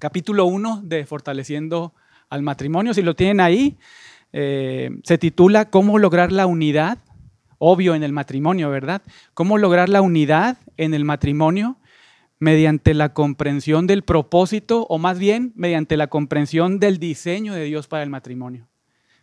capítulo 1 de Fortaleciendo al Matrimonio. Si lo tienen ahí, eh, se titula ¿Cómo lograr la unidad? Obvio en el matrimonio, ¿verdad? ¿Cómo lograr la unidad en el matrimonio? mediante la comprensión del propósito o más bien mediante la comprensión del diseño de Dios para el matrimonio.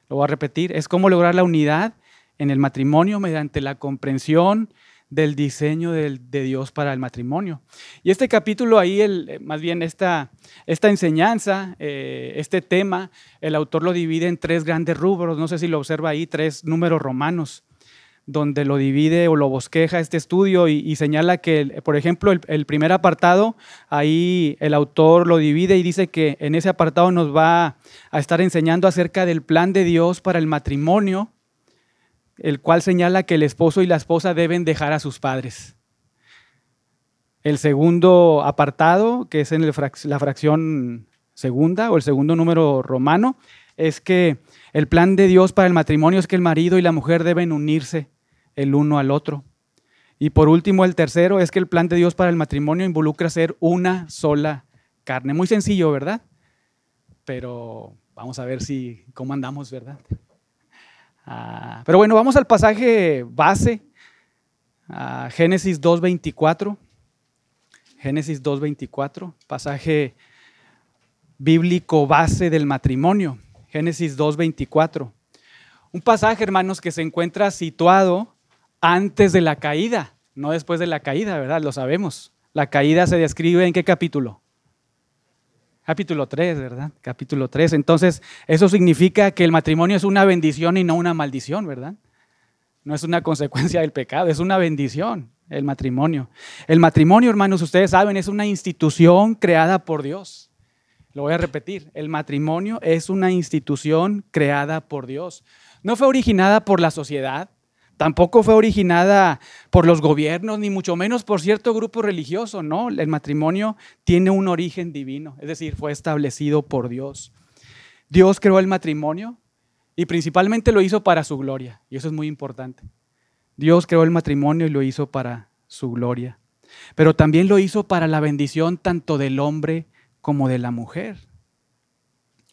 Lo voy a repetir, es cómo lograr la unidad en el matrimonio mediante la comprensión del diseño de, Dios para el matrimonio. Y este capítulo ahí, el, más bien esta, esta enseñanza, eh, este tema, el autor lo divide en tres grandes rubros, no sé si lo observa ahí, tres números romanos donde lo divide o lo bosqueja este estudio y, señala que, por ejemplo, el, primer apartado, ahí el autor lo divide y dice que en ese apartado nos va a estar enseñando acerca del plan de Dios para el matrimonio, el cual señala que el esposo y la esposa deben dejar a sus padres. El segundo apartado, que es en la fracción segunda o el segundo número romano, es que el plan de Dios para el matrimonio es que el marido y la mujer deben unirse el uno al otro. Y por último, el tercero es que el plan de Dios para el matrimonio involucra ser una sola carne. Muy sencillo, ¿verdad? Pero vamos a ver si cómo andamos, ¿verdad? Ah, pero bueno, vamos al pasaje base, Génesis 2.24. Génesis 2.24, pasaje bíblico base del matrimonio. Génesis 2.24. Un pasaje, hermanos, que se encuentra situado antes de la caída, no después de la caída, ¿verdad? Lo sabemos. La caída se describe en qué capítulo? Capítulo 3, ¿verdad? Capítulo 3. Entonces, eso significa que el matrimonio es una bendición y no una maldición, ¿verdad? No es una consecuencia del pecado, es una bendición el matrimonio. El matrimonio, hermanos, ustedes saben, es una institución creada por Dios. Lo voy a repetir, el matrimonio es una institución creada por Dios. No fue originada por la sociedad, Tampoco fue originada por los gobiernos, ni mucho menos por cierto grupo religioso, no. El matrimonio tiene un origen divino, es decir, fue establecido por Dios. Dios creó el matrimonio y principalmente lo hizo para su gloria, y eso es muy importante. Dios creó el matrimonio y lo hizo para su gloria, pero también lo hizo para la bendición tanto del hombre como de la mujer.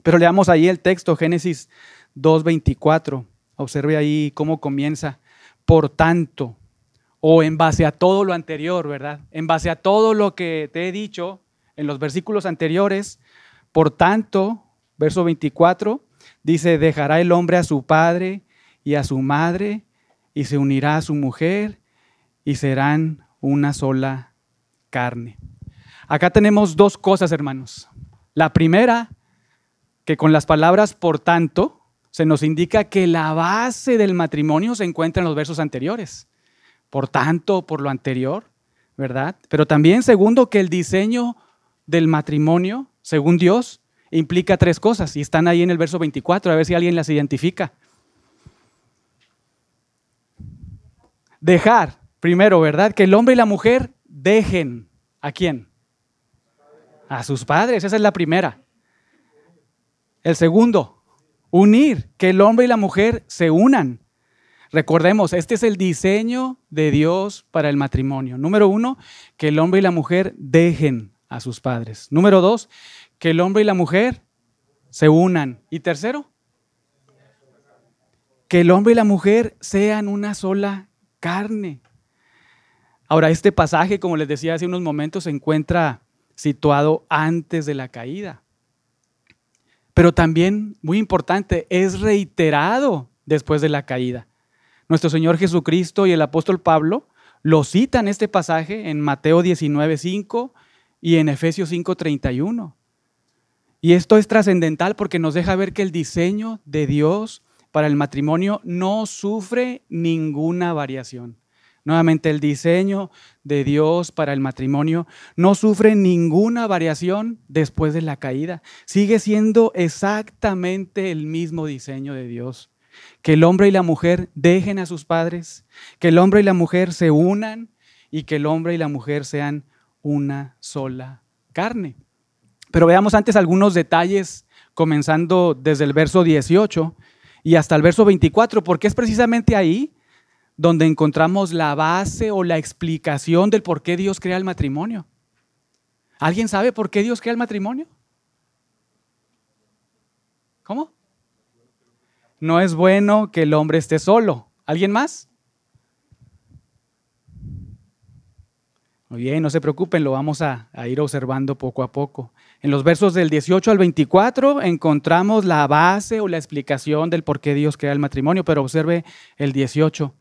Pero leamos ahí el texto, Génesis 2.24. Observe ahí cómo comienza por tanto, o en base a todo lo anterior, ¿verdad? En base a todo lo que te he dicho en los versículos anteriores, por tanto, verso 24, dice, dejará el hombre a su padre y a su madre y se unirá a su mujer y serán una sola carne. Acá tenemos dos cosas, hermanos. La primera, que con las palabras por tanto, se nos indica que la base del matrimonio se encuentra en los versos anteriores. Por tanto, por lo anterior, ¿verdad? Pero también, segundo, que el diseño del matrimonio, según Dios, implica tres cosas y están ahí en el verso 24, a ver si alguien las identifica. Dejar, primero, ¿verdad? Que el hombre y la mujer dejen. ¿A quién? A sus padres, esa es la primera. El segundo, Unir, que el hombre y la mujer se unan. Recordemos, este es el diseño de Dios para el matrimonio. Número uno, que el hombre y la mujer dejen a sus padres. Número dos, que el hombre y la mujer se unan. Y tercero, que el hombre y la mujer sean una sola carne. Ahora, este pasaje, como les decía hace unos momentos, se encuentra situado antes de la caída. Pero también, muy importante, es reiterado después de la caída. Nuestro Señor Jesucristo y el apóstol Pablo lo citan este pasaje en Mateo 19.5 y en Efesios 5.31. Y esto es trascendental porque nos deja ver que el diseño de Dios para el matrimonio no sufre ninguna variación. Nuevamente, el diseño de Dios para el matrimonio no sufre ninguna variación después de la caída. Sigue siendo exactamente el mismo diseño de Dios. Que el hombre y la mujer dejen a sus padres, que el hombre y la mujer se unan y que el hombre y la mujer sean una sola carne. Pero veamos antes algunos detalles, comenzando desde el verso 18 y hasta el verso 24, porque es precisamente ahí donde encontramos la base o la explicación del por qué Dios crea el matrimonio. ¿Alguien sabe por qué Dios crea el matrimonio? ¿Cómo? No es bueno que el hombre esté solo. ¿Alguien más? Muy bien, no se preocupen, lo vamos a, a, ir observando poco a poco. En los versos del 18 al 24 encontramos la base o la explicación del por qué Dios crea el matrimonio, pero observe el 18.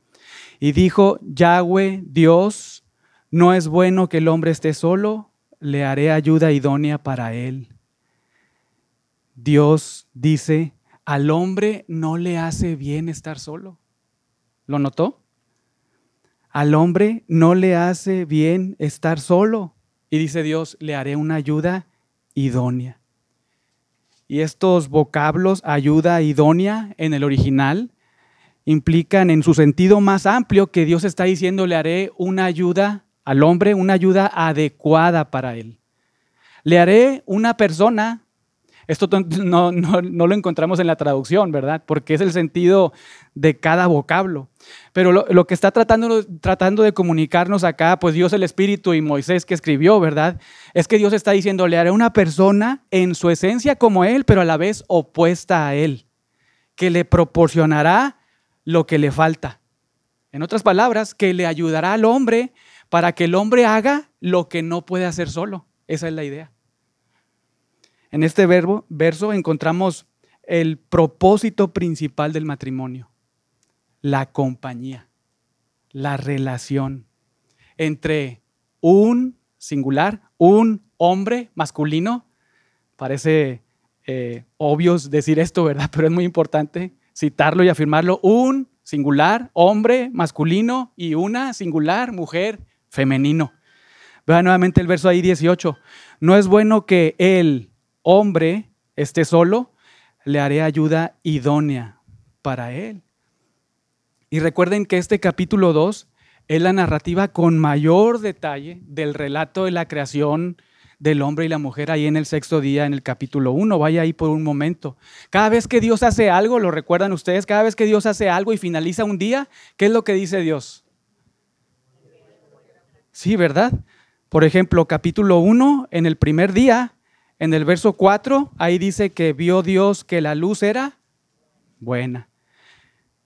Y dijo, Yahweh, Dios, no es bueno que el hombre esté solo, le haré ayuda idónea para él. Dios dice, al hombre no le hace bien estar solo. ¿Lo notó? Al hombre no le hace bien estar solo. Y dice Dios, le haré una ayuda idónea. Y estos vocablos, ayuda idónea, en el original, implican en su sentido más amplio que Dios está diciendo, le haré una ayuda al hombre, una ayuda adecuada para él. Le haré una persona esto no, lo encontramos en la traducción, ¿verdad? Porque es el sentido de cada vocablo. Pero lo, que está tratando, tratando de comunicarnos acá, pues Dios el Espíritu y Moisés que escribió, ¿verdad? Es que Dios está diciendo, le haré una persona en su esencia como Él, pero a la vez opuesta a Él, que le proporcionará lo que le falta. En otras palabras, que le ayudará al hombre para que el hombre haga lo que no puede hacer solo. Esa es la idea. En este verbo, verso encontramos el propósito principal del matrimonio, la compañía, la relación entre un singular, un hombre masculino. Parece eh, obvio decir esto, ¿verdad? Pero es muy importante citarlo y afirmarlo. Un singular, hombre masculino y una singular, mujer femenino. Vea nuevamente el verso ahí 18. No es bueno que él, hombre esté solo, le haré ayuda idónea para él. Y recuerden que este capítulo 2 es la narrativa con mayor detalle del relato de la creación del hombre y la mujer ahí en el sexto día, en el capítulo 1. Vaya ahí por un momento. Cada vez que Dios hace algo, lo recuerdan ustedes, cada vez que Dios hace algo y finaliza un día, ¿qué es lo que dice Dios? Sí, ¿verdad? Por ejemplo, capítulo 1, en el primer día, en el verso 4, ahí dice que vio Dios que la luz era buena.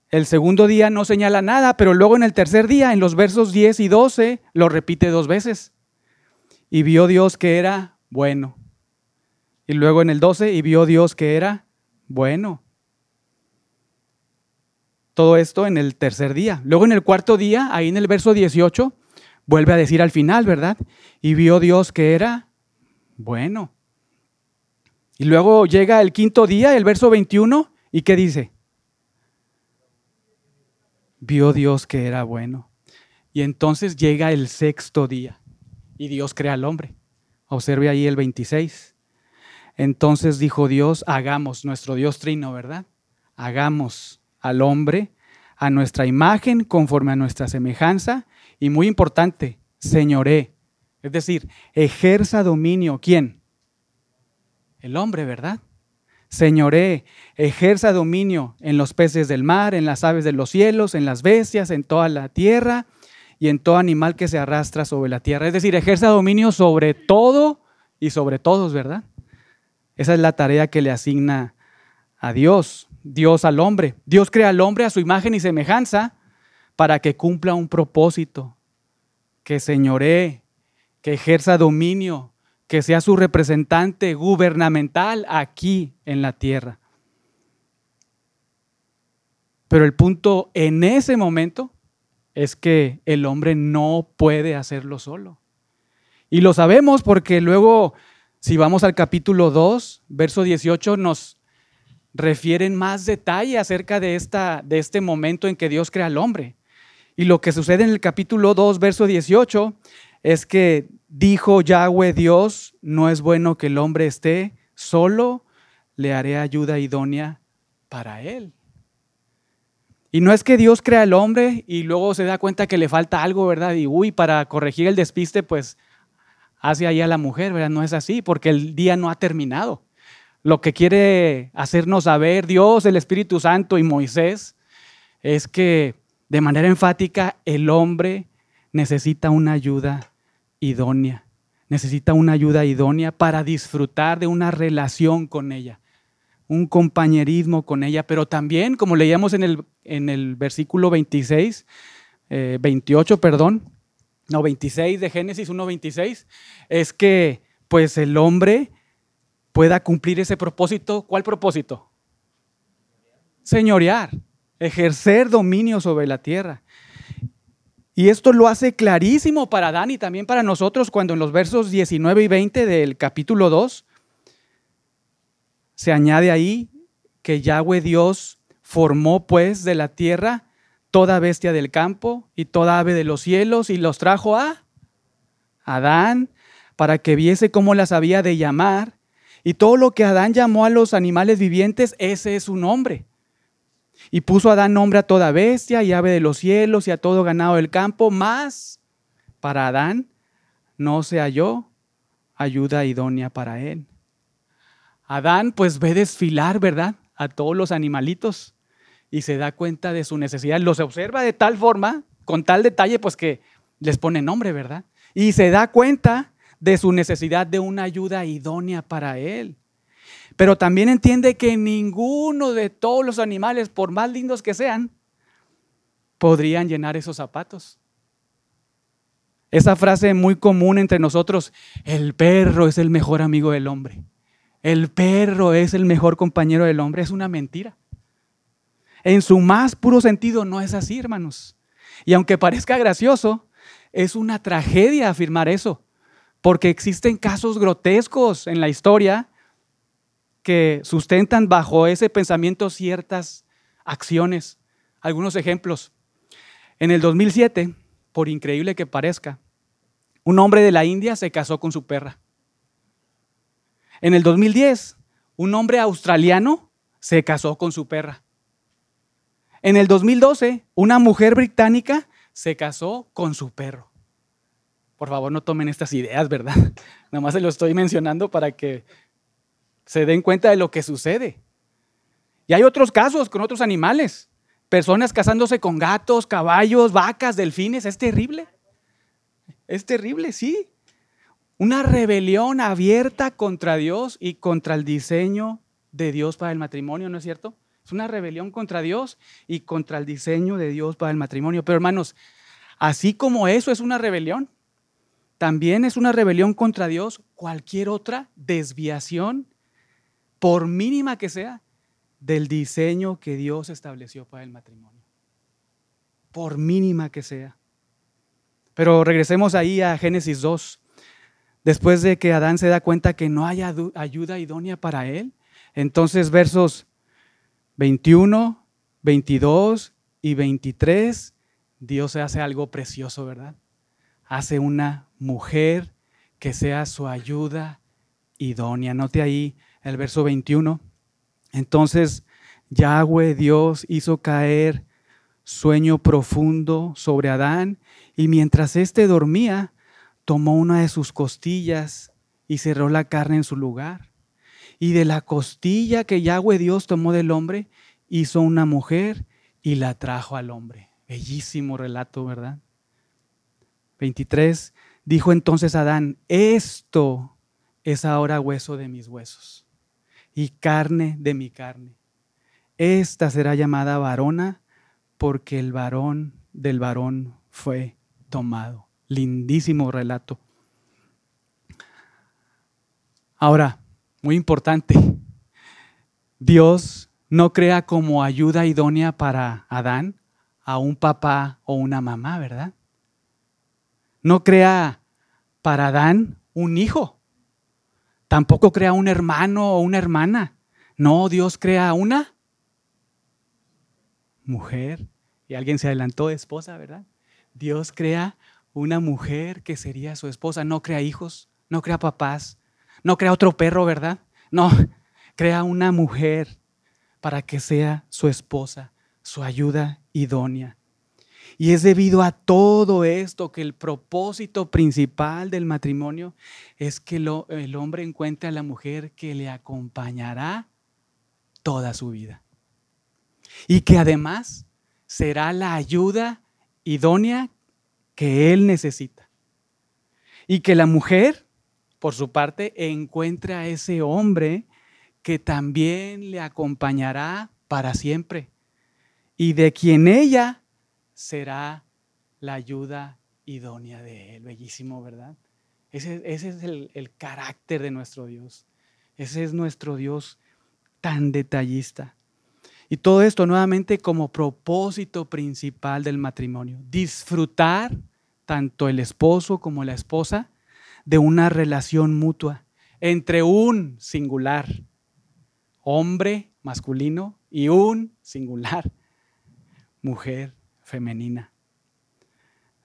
El segundo día no señala nada, pero luego en el tercer día, en los versos 10 y 12, lo repite dos veces. Y vio Dios que era bueno. Y luego en el 12, y vio Dios que era bueno. Todo esto en el tercer día. Luego en el cuarto día, ahí en el verso 18, vuelve a decir al final, ¿verdad? Y vio Dios que era bueno. Y luego llega el quinto día, el verso 21, ¿y qué dice? Vio Dios que era bueno. Y entonces llega el sexto día y Dios crea al hombre. Observe ahí el 26. Entonces dijo Dios, hagamos, nuestro Dios trino, ¿verdad? Hagamos al hombre a nuestra imagen, conforme a nuestra semejanza, y muy importante, señoré. Es decir, ejerza dominio. ¿Quién? el hombre, ¿verdad? Señoré, ejerza dominio en los peces del mar, en las aves de los cielos, en las bestias, en toda la tierra y en todo animal que se arrastra sobre la tierra. Es decir, ejerza dominio sobre todo y sobre todos, ¿verdad? Esa es la tarea que le asigna a Dios, Dios al hombre. Dios crea al hombre a su imagen y semejanza para que cumpla un propósito, que señoree, que ejerza dominio que sea su representante gubernamental aquí en la tierra. Pero el punto en ese momento es que el hombre no puede hacerlo solo. Y lo sabemos porque luego, si vamos al capítulo 2, verso 18, nos refieren más detalle acerca de, esta, de este momento en que Dios crea al hombre. Y lo que sucede en el capítulo 2, verso 18, es que dijo Yahweh Dios, no es bueno que el hombre esté solo, le haré ayuda idónea para él. Y no es que Dios crea al hombre y luego se da cuenta que le falta algo, ¿verdad? Y uy, para corregir el despiste, pues hace ahí a la mujer, ¿verdad? No es así, porque el día no ha terminado. Lo que quiere hacernos saber Dios, el Espíritu Santo y Moisés es que de manera enfática el hombre necesita una ayuda idónea. Necesita una ayuda idónea para disfrutar de una relación con ella, un compañerismo con ella, pero también, como leíamos en el, en el versículo 26, 28, eh, perdón, no, 26 de Génesis 1.26, es que pues el hombre pueda cumplir ese propósito. ¿Cuál propósito? Señorear, ejercer dominio sobre la tierra. Y esto lo hace clarísimo para Adán y también para nosotros cuando en los versos 19 y 20 del capítulo 2 se añade ahí que Yahweh Dios formó pues de la tierra toda bestia del campo y toda ave de los cielos y los trajo a Adán para que viese cómo las había de llamar. Y todo lo que Adán llamó a los animales vivientes, ese es su nombre. Y puso Adán nombre a toda bestia y ave de los cielos y a todo ganado del campo, más para Adán no se halló ayuda idónea para él. Adán pues ve desfilar, ¿verdad? A todos los animalitos y se da cuenta de su necesidad. Los observa de tal forma, con tal detalle, pues que les pone nombre, ¿verdad? Y se da cuenta de su necesidad de una ayuda idónea para él. Pero también entiende que ninguno de todos los animales, por más lindos que sean, podrían llenar esos zapatos. Esa frase muy común entre nosotros, el perro es el mejor amigo del hombre. El perro es el mejor compañero del hombre. Es una mentira. En su más puro sentido no es así, hermanos. Y aunque parezca gracioso, es una tragedia afirmar eso, porque existen casos grotescos en la historia que sustentan bajo ese pensamiento ciertas acciones. Algunos ejemplos. En el 2007, por increíble que parezca, un hombre de la India se casó con su perra. En el 2010, un hombre australiano se casó con su perra. En el 2012, una mujer británica se casó con su perro. Por favor, no tomen estas ideas, ¿verdad? Nada más se lo estoy mencionando para que se den cuenta de lo que sucede. Y hay otros casos con otros animales. Personas casándose con gatos, caballos, vacas, delfines. Es terrible. Es terrible, sí. Una rebelión abierta contra Dios y contra el diseño de Dios para el matrimonio, ¿no es cierto? Es una rebelión contra Dios y contra el diseño de Dios para el matrimonio. Pero hermanos, así como eso es una rebelión, también es una rebelión contra Dios cualquier otra desviación, por mínima que sea, del diseño que Dios estableció para el matrimonio. Por mínima que sea. Pero regresemos ahí a Génesis 2. Después de que Adán se da cuenta que no hay ayuda idónea para él, entonces versos 21, 22 y 23, Dios hace algo precioso, ¿verdad? Hace una mujer que sea su ayuda idónea. Note ahí el verso 21. Entonces Yahweh Dios hizo caer sueño profundo sobre Adán y mientras éste dormía, tomó una de sus costillas y cerró la carne en su lugar. Y de la costilla que Yahweh Dios tomó del hombre, hizo una mujer y la trajo al hombre. Bellísimo relato, ¿verdad? 23. Dijo entonces Adán, esto es ahora hueso de mis huesos y carne de mi carne. Esta será llamada varona porque el varón del varón fue tomado. Lindísimo relato. Ahora, muy importante. Dios no crea como ayuda idónea para Adán a un papá o una mamá, ¿verdad? No crea para Adán un hijo. Tampoco crea un hermano o una hermana. No, Dios crea una mujer. Y alguien se adelantó de esposa, ¿verdad? Dios crea una mujer que sería su esposa. No crea hijos, no crea papás, no crea otro perro, ¿verdad? No, crea una mujer para que sea su esposa, su ayuda idónea. Y es debido a todo esto que el propósito principal del matrimonio es que el hombre encuentre a la mujer que le acompañará toda su vida. Y que además será la ayuda idónea que él necesita. Y que la mujer por su parte, encuentre a ese hombre que también le acompañará para siempre y de quien ella será la ayuda idónea de él. Bellísimo, ¿verdad? Ese, es el, carácter de nuestro Dios. Ese es nuestro Dios tan detallista. Y todo esto nuevamente como propósito principal del matrimonio. Disfrutar tanto el esposo como la esposa de una relación mutua entre un singular, hombre masculino, y un singular, mujer femenina.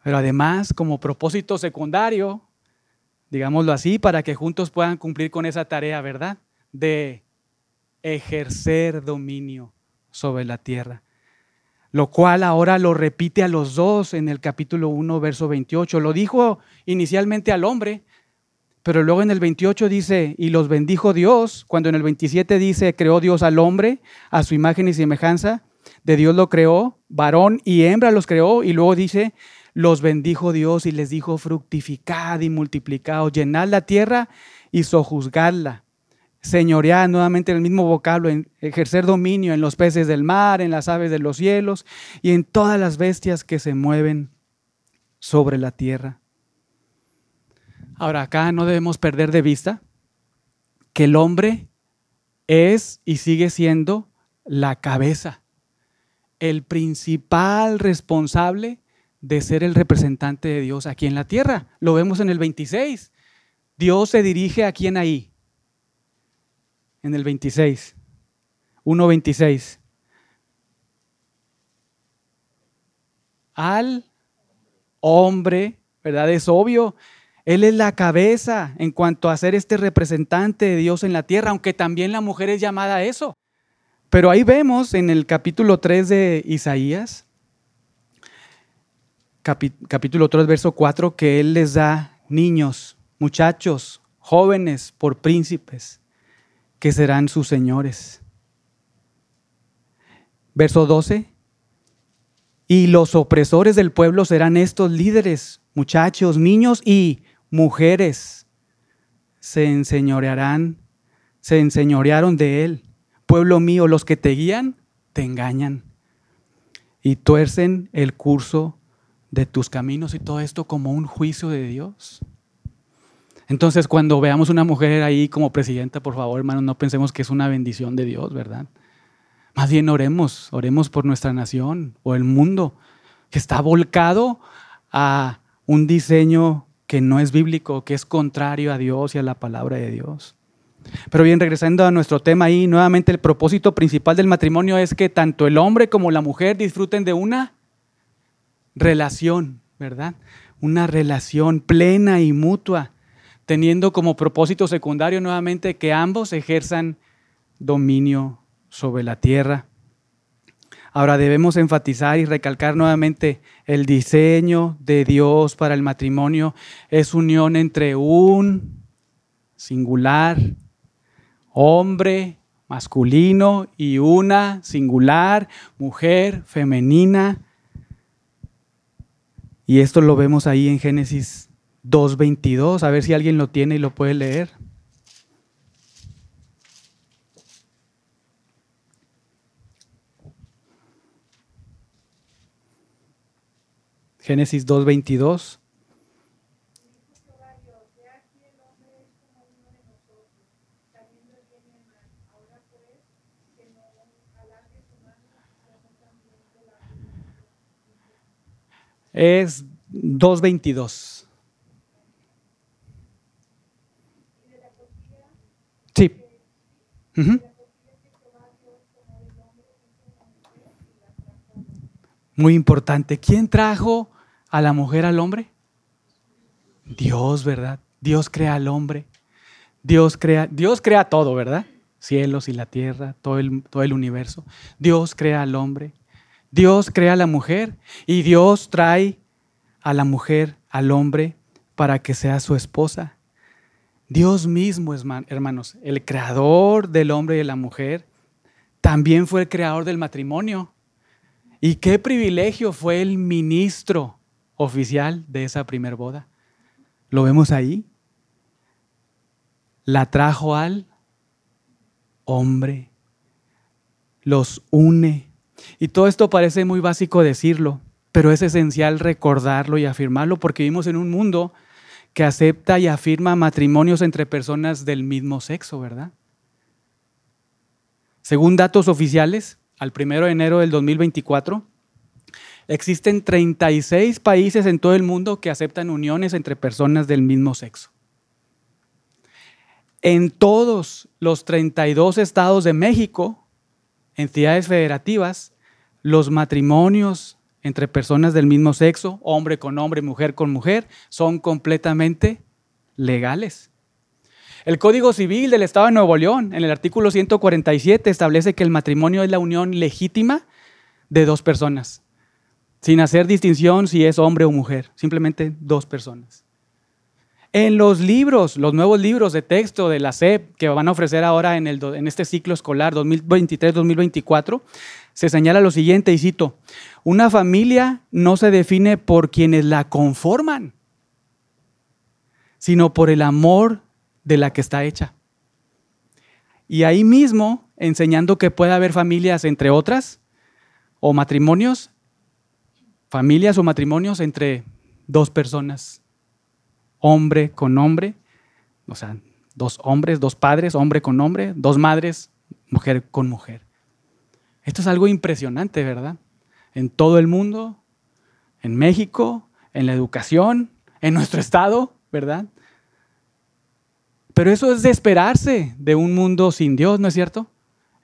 Pero además, como propósito secundario, digámoslo así, para que juntos puedan cumplir con esa tarea, ¿verdad? De ejercer dominio sobre la tierra. Lo cual ahora lo repite a los dos en el capítulo 1, verso 28. Lo dijo inicialmente al hombre, pero luego en el 28 dice, y los bendijo Dios, cuando en el 27 dice, creó Dios al hombre a su imagen y semejanza, de Dios lo creó, varón y hembra los creó, y luego dice, los bendijo Dios y les dijo, fructificad y multiplicad, llenad la tierra y sojuzgadla. Señorear nuevamente el mismo vocablo, en ejercer dominio en los peces del mar, en las aves de los cielos y en todas las bestias que se mueven sobre la tierra. Ahora, acá no debemos perder de vista que el hombre es y sigue siendo la cabeza, el principal responsable de ser el representante de Dios aquí en la tierra. Lo vemos en el 26. Dios se dirige a quién ahí? En el 26. 1.26. Al hombre, ¿verdad? Es obvio. Él es la cabeza en cuanto a ser este representante de Dios en la tierra, aunque también la mujer es llamada a eso. Pero ahí vemos en el capítulo 3 de Isaías, capítulo 3, verso 4, que Él les da niños, muchachos, jóvenes por príncipes, que serán sus señores. Verso 12, y los opresores del pueblo serán estos líderes, muchachos, niños y mujeres se enseñorearán, se enseñorearon de él. Pueblo mío, los que te guían te engañan y tuercen el curso de tus caminos y todo esto como un juicio de Dios. Entonces, cuando veamos una mujer ahí como presidenta, por favor, hermanos, no pensemos que es una bendición de Dios, ¿verdad? Más bien oremos, oremos por nuestra nación o el mundo que está volcado a un diseño que no es bíblico, que es contrario a Dios y a la palabra de Dios. Pero bien, regresando a nuestro tema ahí, nuevamente el propósito principal del matrimonio es que tanto el hombre como la mujer disfruten de una relación, ¿verdad? Una relación plena y mutua, teniendo como propósito secundario nuevamente que ambos ejerzan dominio sobre la tierra. Ahora debemos enfatizar y recalcar nuevamente el diseño de Dios para el matrimonio es unión entre un singular hombre masculino y una singular mujer femenina. Y esto lo vemos ahí en Génesis 2.22. A ver si alguien lo tiene y lo puede leer. Génesis 2.22. Es 2.22. Sí. Muy importante. ¿Quién trajo a la mujer al hombre? Dios, ¿verdad? Dios crea al hombre. Dios crea, Dios crea todo, ¿verdad? Cielos y la tierra, todo el, todo el universo. Dios crea al hombre. Dios crea a la mujer y Dios trae a la mujer al hombre para que sea su esposa. Dios mismo, hermanos, el creador del hombre y de la mujer, también fue el creador del matrimonio. Y qué privilegio fue el ministro oficial de esa primer boda. ¿Lo vemos ahí? La trajo al hombre, los une. Y todo esto parece muy básico decirlo, pero es esencial recordarlo y afirmarlo porque vivimos en un mundo que acepta y afirma matrimonios entre personas del mismo sexo, ¿verdad? Según datos oficiales, al 1 de enero del 2024, existen 36 países en todo el mundo que aceptan uniones entre personas del mismo sexo. En todos los 32 estados de México, entidades federativas, los matrimonios entre personas del mismo sexo, hombre con hombre, mujer con mujer, son completamente legales. El Código Civil del Estado de Nuevo León, en el artículo 147, establece que el matrimonio es la unión legítima de dos personas, sin hacer distinción si es hombre o mujer, simplemente dos personas. En los libros, los nuevos libros de texto de la SEP que van a ofrecer ahora en, este ciclo escolar 2023-2024, se señala lo siguiente, y cito, una familia no se define por quienes la conforman, sino por el amor de la que está hecha. Y ahí mismo, enseñando que puede haber familias entre otras, o matrimonios, familias o matrimonios entre dos personas hombre con hombre, o sea, dos hombres, dos padres, hombre con hombre, dos madres, mujer con mujer. Esto es algo impresionante, ¿verdad? En todo el mundo, en México, en la educación, en nuestro estado, ¿verdad? Pero eso es de esperarse de un mundo sin Dios, ¿no es cierto?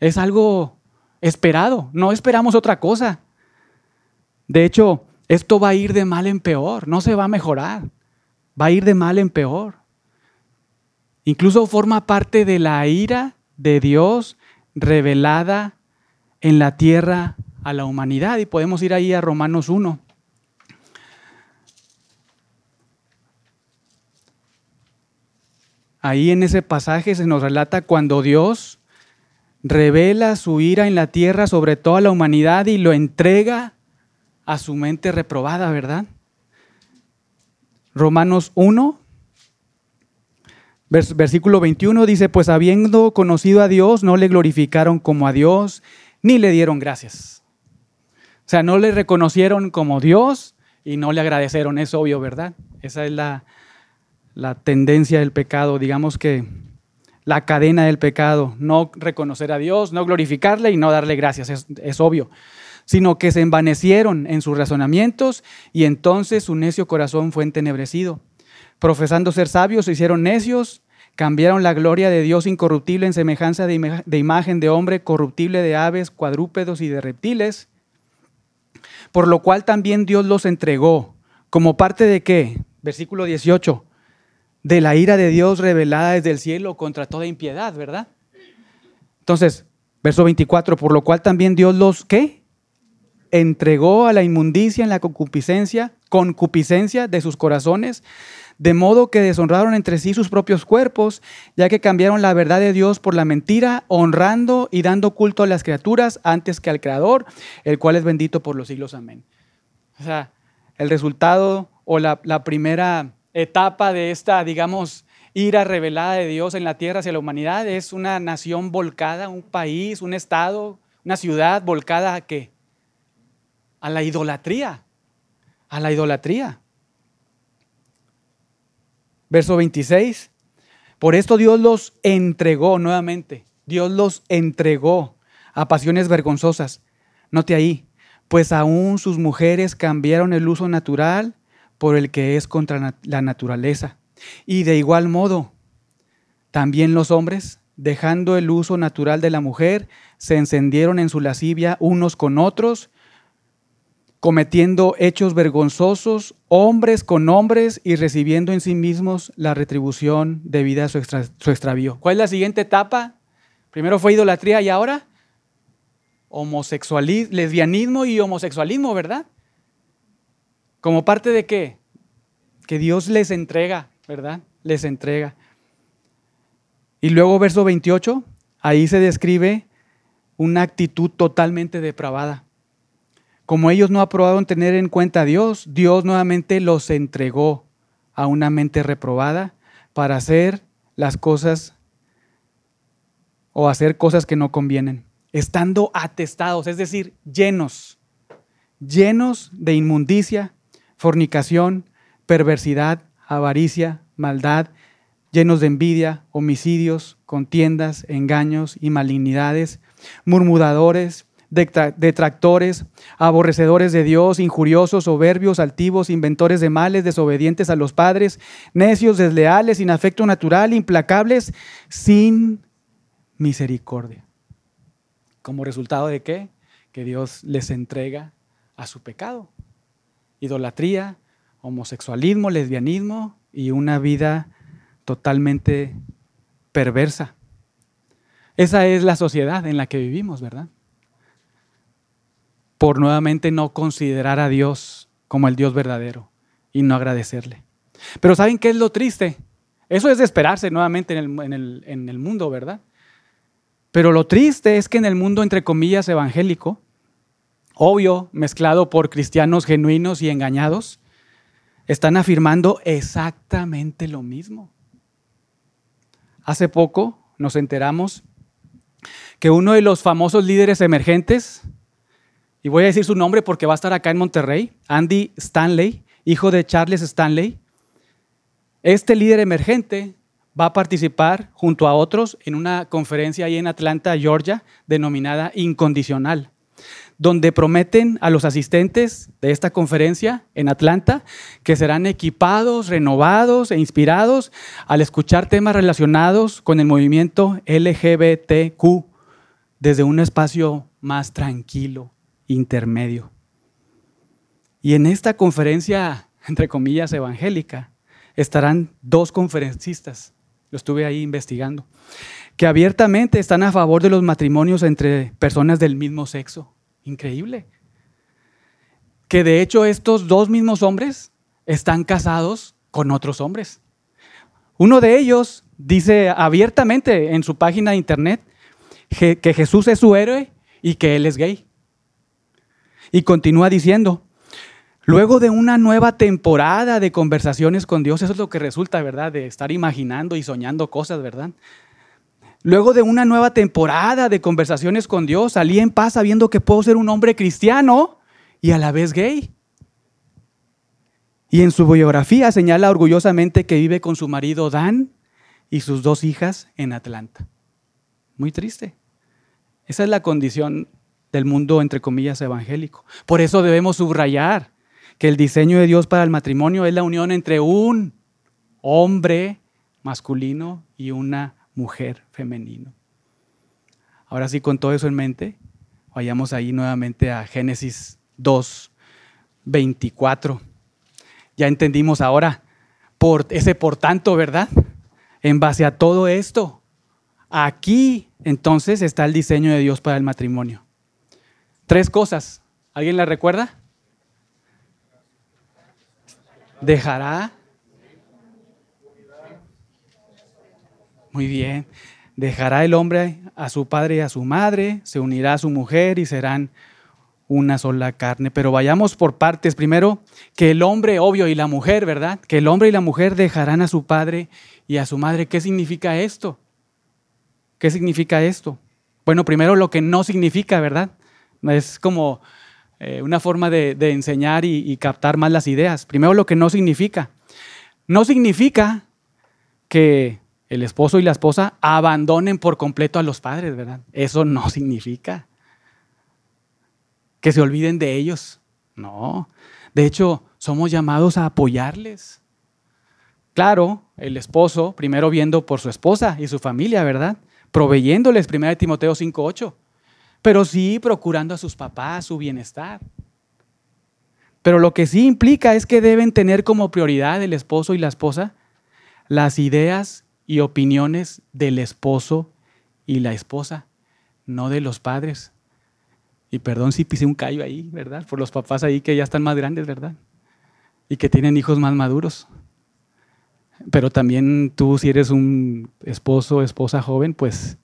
Es algo esperado, no esperamos otra cosa. De hecho, esto va a ir de mal en peor, no se va a mejorar va a ir de mal en peor. Incluso forma parte de la ira de Dios revelada en la tierra a la humanidad. Y podemos ir ahí a Romanos 1. Ahí en ese pasaje se nos relata cuando Dios revela su ira en la tierra sobre toda la humanidad y lo entrega a su mente reprobada, ¿verdad? Romanos 1, versículo 21 dice, pues habiendo conocido a Dios, no le glorificaron como a Dios, ni le dieron gracias. O sea, no le reconocieron como Dios y no le agradecieron, es obvio, ¿verdad? Esa es la, tendencia del pecado, digamos que la cadena del pecado, no reconocer a Dios, no glorificarle y no darle gracias, es, es obvio sino que se envanecieron en sus razonamientos y entonces su necio corazón fue entenebrecido. Profesando ser sabios, se hicieron necios, cambiaron la gloria de Dios incorruptible en semejanza de, imagen de hombre corruptible de aves, cuadrúpedos y de reptiles, por lo cual también Dios los entregó, como parte de qué? Versículo 18, de la ira de Dios revelada desde el cielo contra toda impiedad, ¿verdad? Entonces, verso 24, por lo cual también Dios los, ¿qué? Entregó a la inmundicia en la concupiscencia, concupiscencia de sus corazones, de modo que deshonraron entre sí sus propios cuerpos, ya que cambiaron la verdad de Dios por la mentira, honrando y dando culto a las criaturas antes que al Creador, el cual es bendito por los siglos. Amén. O sea, el resultado o la, primera etapa de esta, digamos, ira revelada de Dios en la tierra hacia la humanidad es una nación volcada, un país, un estado, una ciudad volcada a qué? A la idolatría, a la idolatría. Verso 26. Por esto Dios los entregó nuevamente. Dios los entregó a pasiones vergonzosas. Note ahí, pues aún sus mujeres cambiaron el uso natural por el que es contra la naturaleza. Y de igual modo, también los hombres, dejando el uso natural de la mujer, se encendieron en su lascivia unos con otros cometiendo hechos vergonzosos, hombres con hombres y recibiendo en sí mismos la retribución debida a su, extravío. ¿Cuál es la siguiente etapa? Primero fue idolatría y ahora homosexualismo, lesbianismo y homosexualismo, ¿verdad? ¿Como parte de qué? Que Dios les entrega, ¿verdad? Les entrega. Y luego verso 28, ahí se describe una actitud totalmente depravada. Como ellos no aprobaron tener en cuenta a Dios, Dios nuevamente los entregó a una mente reprobada para hacer las cosas o hacer cosas que no convienen, estando atestados, es decir, llenos, llenos de inmundicia, fornicación, perversidad, avaricia, maldad, llenos de envidia, homicidios, contiendas, engaños y malignidades, murmuradores, detractores, aborrecedores de Dios, injuriosos, soberbios, altivos, inventores de males, desobedientes a los padres, necios, desleales, sin afecto natural, implacables, sin misericordia. ¿Como resultado de qué? Que Dios les entrega a su pecado. Idolatría, homosexualismo, lesbianismo y una vida totalmente perversa. Esa es la sociedad en la que vivimos, ¿verdad? Por nuevamente no considerar a Dios como el Dios verdadero y no agradecerle. Pero ¿saben qué es lo triste? Eso es de esperarse nuevamente en el, mundo, ¿verdad? Pero lo triste es que en el mundo, entre comillas, evangélico, obvio, mezclado por cristianos genuinos y engañados, están afirmando exactamente lo mismo. Hace poco nos enteramos que uno de los famosos líderes emergentes, y voy a decir su nombre porque va a estar acá en Monterrey, Andy Stanley, hijo de Charles Stanley, este líder emergente va a participar junto a otros en una conferencia ahí en Atlanta, Georgia, denominada Incondicional, donde prometen a los asistentes de esta conferencia en Atlanta que serán equipados, renovados e inspirados al escuchar temas relacionados con el movimiento LGBTQ desde un espacio más tranquilo, intermedio. Y en esta conferencia, entre comillas, evangélica, estarán dos conferencistas lo estuve ahí investigando, que abiertamente están a favor de los matrimonios entre personas del mismo sexo. Increíble. Que de hecho estos dos mismos hombres están casados con otros hombres. Uno de ellos dice abiertamente en su página de internet que Jesús es su héroe y que él es gay. Y continúa diciendo, Luego de una nueva temporada de conversaciones con Dios, eso es lo que resulta, ¿verdad? De estar imaginando y soñando cosas, ¿verdad? Luego de una nueva temporada de conversaciones con Dios, salí en paz sabiendo que puedo ser un hombre cristiano y a la vez gay. Y en su biografía señala orgullosamente que vive con su marido Dan y sus dos hijas en Atlanta. Muy triste. Esa es la condición del mundo, entre comillas, evangélico. Por eso debemos subrayar que el diseño de Dios para el matrimonio es la unión entre un hombre masculino y una mujer femenino. Ahora sí, con todo eso en mente, vayamos ahí nuevamente a Génesis 2, 24. Ya entendimos ahora por ese por tanto, ¿verdad? En base a todo esto, aquí entonces está el diseño de Dios para el matrimonio. Tres cosas. ¿Alguien la recuerda? dejará. Muy bien. Dejará el hombre a su padre y a su madre, se unirá a su mujer y serán una sola carne. Pero vayamos por partes. Primero, que el hombre, obvio, y la mujer, ¿verdad? Que el hombre y la mujer dejarán a su padre y a su madre. ¿Qué significa esto? ¿Qué significa esto? Bueno, primero lo que no significa, ¿verdad? Es como eh, una forma de, enseñar y, captar más las ideas. Primero lo que no significa. No significa que el esposo y la esposa abandonen por completo a los padres, ¿verdad? Eso no significa que se olviden de ellos. No. De hecho, somos llamados a apoyarles. Claro, el esposo primero viendo por su esposa y su familia, ¿verdad? Proveyéndoles, 1 Timoteo 5.8 pero sí procurando a sus papás su bienestar. Pero lo que sí implica es que deben tener como prioridad el esposo y la esposa las ideas y opiniones del esposo y la esposa, no de los padres. Y perdón si pisé un callo ahí, ¿verdad? Por los papás ahí que ya están más grandes, ¿verdad? Y que tienen hijos más maduros. Pero también tú, si eres un esposo esposa joven, pues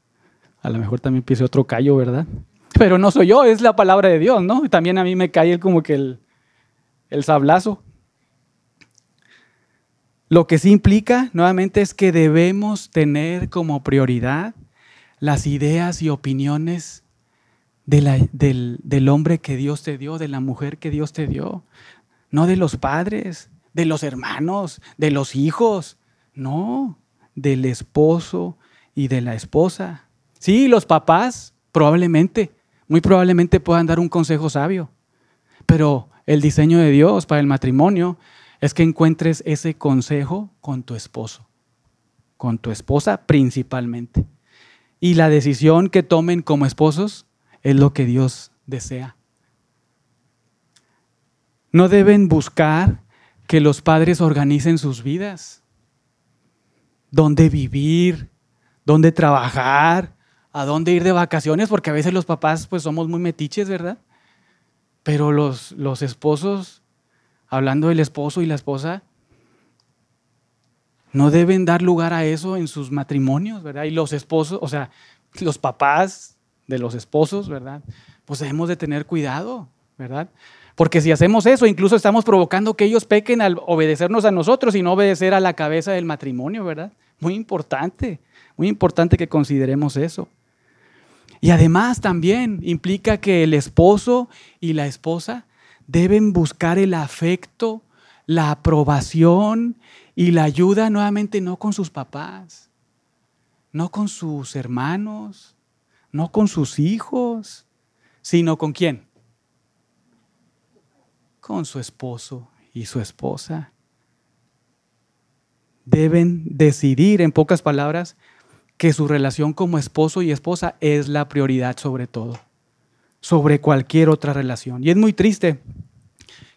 a lo mejor también pise otro callo, ¿verdad? Pero no soy yo, es la palabra de Dios, ¿no? También a mí me cae como que el, el sablazo. Lo que sí implica, nuevamente, es que debemos tener como prioridad las ideas y opiniones del, del hombre que Dios te dio, de la mujer que Dios te dio, no de los padres, de los hermanos, de los hijos, no, del esposo y de la esposa. Sí, los papás probablemente, muy probablemente puedan dar un consejo sabio, pero el diseño de Dios para el matrimonio es que encuentres ese consejo con tu esposo, con tu esposa principalmente. Y la decisión que tomen como esposos es lo que Dios desea. No deben buscar que los padres organicen sus vidas, dónde vivir, dónde trabajar, a dónde ir de vacaciones, porque a veces los papás pues somos muy metiches, ¿verdad? Pero los, los esposos, hablando del esposo y la esposa, no deben dar lugar a eso en sus matrimonios, ¿verdad? Y los esposos, o sea, los papás de los esposos, ¿verdad? Pues debemos de tener cuidado, ¿verdad? Porque si hacemos eso, incluso estamos provocando que ellos pequen al obedecernos a nosotros y no obedecer a la cabeza del matrimonio, ¿verdad? Muy importante, muy importante que consideremos eso. Y además también implica que el esposo y la esposa deben buscar el afecto, la aprobación y la ayuda nuevamente no con sus papás, no con sus hermanos, no con sus hijos, sino con quién? Con su esposo y su esposa. Deben decidir, en pocas palabras, que su relación como esposo y esposa es la prioridad sobre todo, sobre cualquier otra relación. Y es muy triste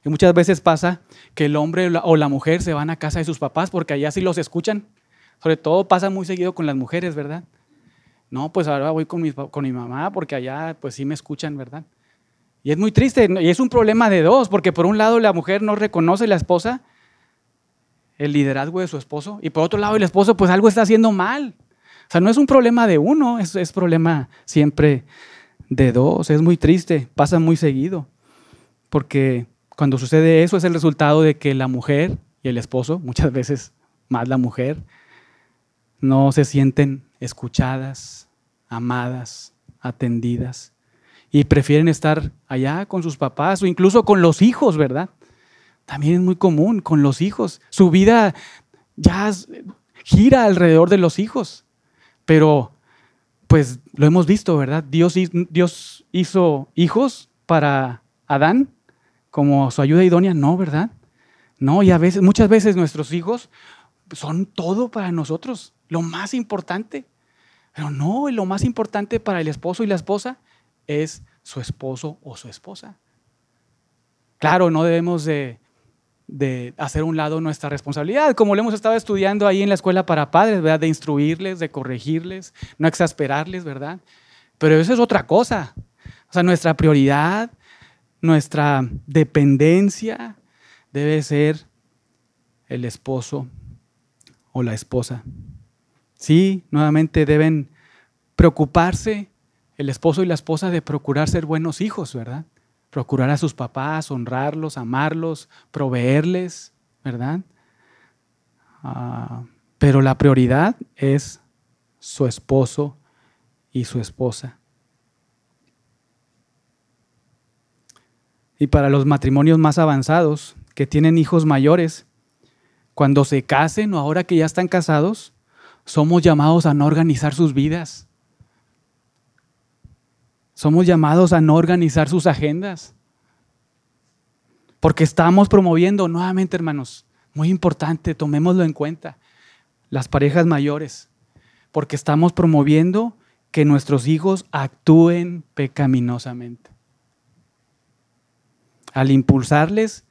que muchas veces pasa que el hombre o la mujer se van a casa de sus papás porque allá sí los escuchan. Sobre todo pasa muy seguido con las mujeres, ¿verdad? No, pues ahora voy con mi, con mi mamá porque allá pues sí me escuchan, ¿verdad? Y es muy triste y es un problema de dos, porque por un lado la mujer no reconoce la esposa el liderazgo de su esposo y por otro lado el esposo pues algo está haciendo mal. O sea, no es un problema de uno, es, es problema siempre de dos. Es muy triste, pasa muy seguido, porque cuando sucede eso es el resultado de que la mujer y el esposo, muchas veces más la mujer, no se sienten escuchadas, amadas, atendidas y prefieren estar allá con sus papás o incluso con los hijos, ¿verdad? También es muy común con los hijos. Su vida ya gira alrededor de los hijos, pero pues lo hemos visto, ¿verdad? Dios, Dios hizo hijos para Adán como su ayuda idónea, no, ¿verdad? No, y a veces, muchas veces nuestros hijos son todo para nosotros lo más importante. Pero no, lo más importante para el esposo y la esposa es su esposo o su esposa. Claro, no debemos de, hacer un lado nuestra responsabilidad, como lo hemos estado estudiando ahí en la escuela para padres, ¿verdad? De instruirles, de corregirles, no exasperarles, ¿verdad? Pero eso es otra cosa. O sea, nuestra prioridad, nuestra dependencia debe ser el esposo o la esposa. Sí, nuevamente deben preocuparse el esposo y la esposa de procurar ser buenos hijos, ¿verdad? Procurar a sus papás, honrarlos, amarlos, proveerles, ¿verdad? Ah, pero la prioridad es su esposo y su esposa. Y para los matrimonios más avanzados, que tienen hijos mayores, cuando se casen o ahora que ya están casados, somos llamados a no organizar sus vidas. Somos llamados a no organizar sus agendas. Porque estamos promoviendo, nuevamente hermanos, muy importante, tomémoslo en cuenta, las parejas mayores. Porque estamos promoviendo que nuestros hijos actúen pecaminosamente. Al impulsarles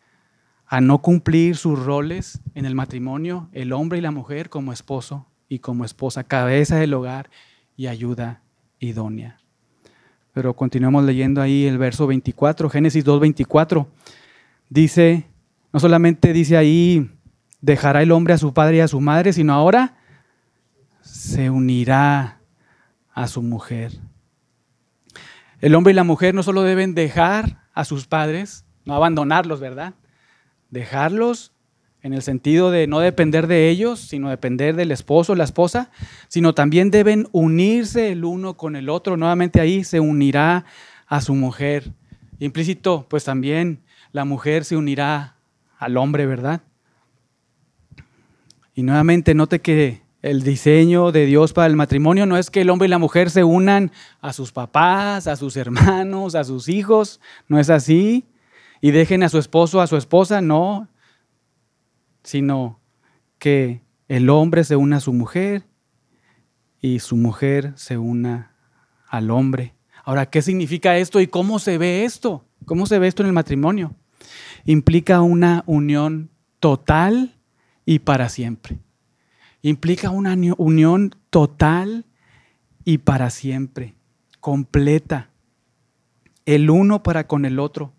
a no cumplir sus roles en el matrimonio, el hombre y la mujer como esposo y como esposa, cabeza del hogar y ayuda idónea. Pero continuamos leyendo ahí el verso 24, Génesis 2, 24. Dice, no solamente dice ahí, dejará el hombre a su padre y a su madre, sino ahora se unirá a su mujer. El hombre y la mujer no solo deben dejar a sus padres, no abandonarlos, ¿verdad? Dejarlos en el sentido de no depender de ellos, sino depender del esposo o la esposa, sino también deben unirse el uno con el otro. Nuevamente ahí se unirá a su mujer. Implícito, pues también la mujer se unirá al hombre, ¿verdad? Y nuevamente note que el diseño de Dios para el matrimonio no es que el hombre y la mujer se unan a sus papás, a sus hermanos, a sus hijos, no es así, y dejen a su esposo, a su esposa, no, sino que el hombre se una a su mujer y su mujer se una al hombre. Ahora, ¿qué significa esto y cómo se ve esto? ¿Cómo se ve esto en el matrimonio? Implica una unión total y para siempre. Implica una unión total y para siempre, completa, el uno para con el otro.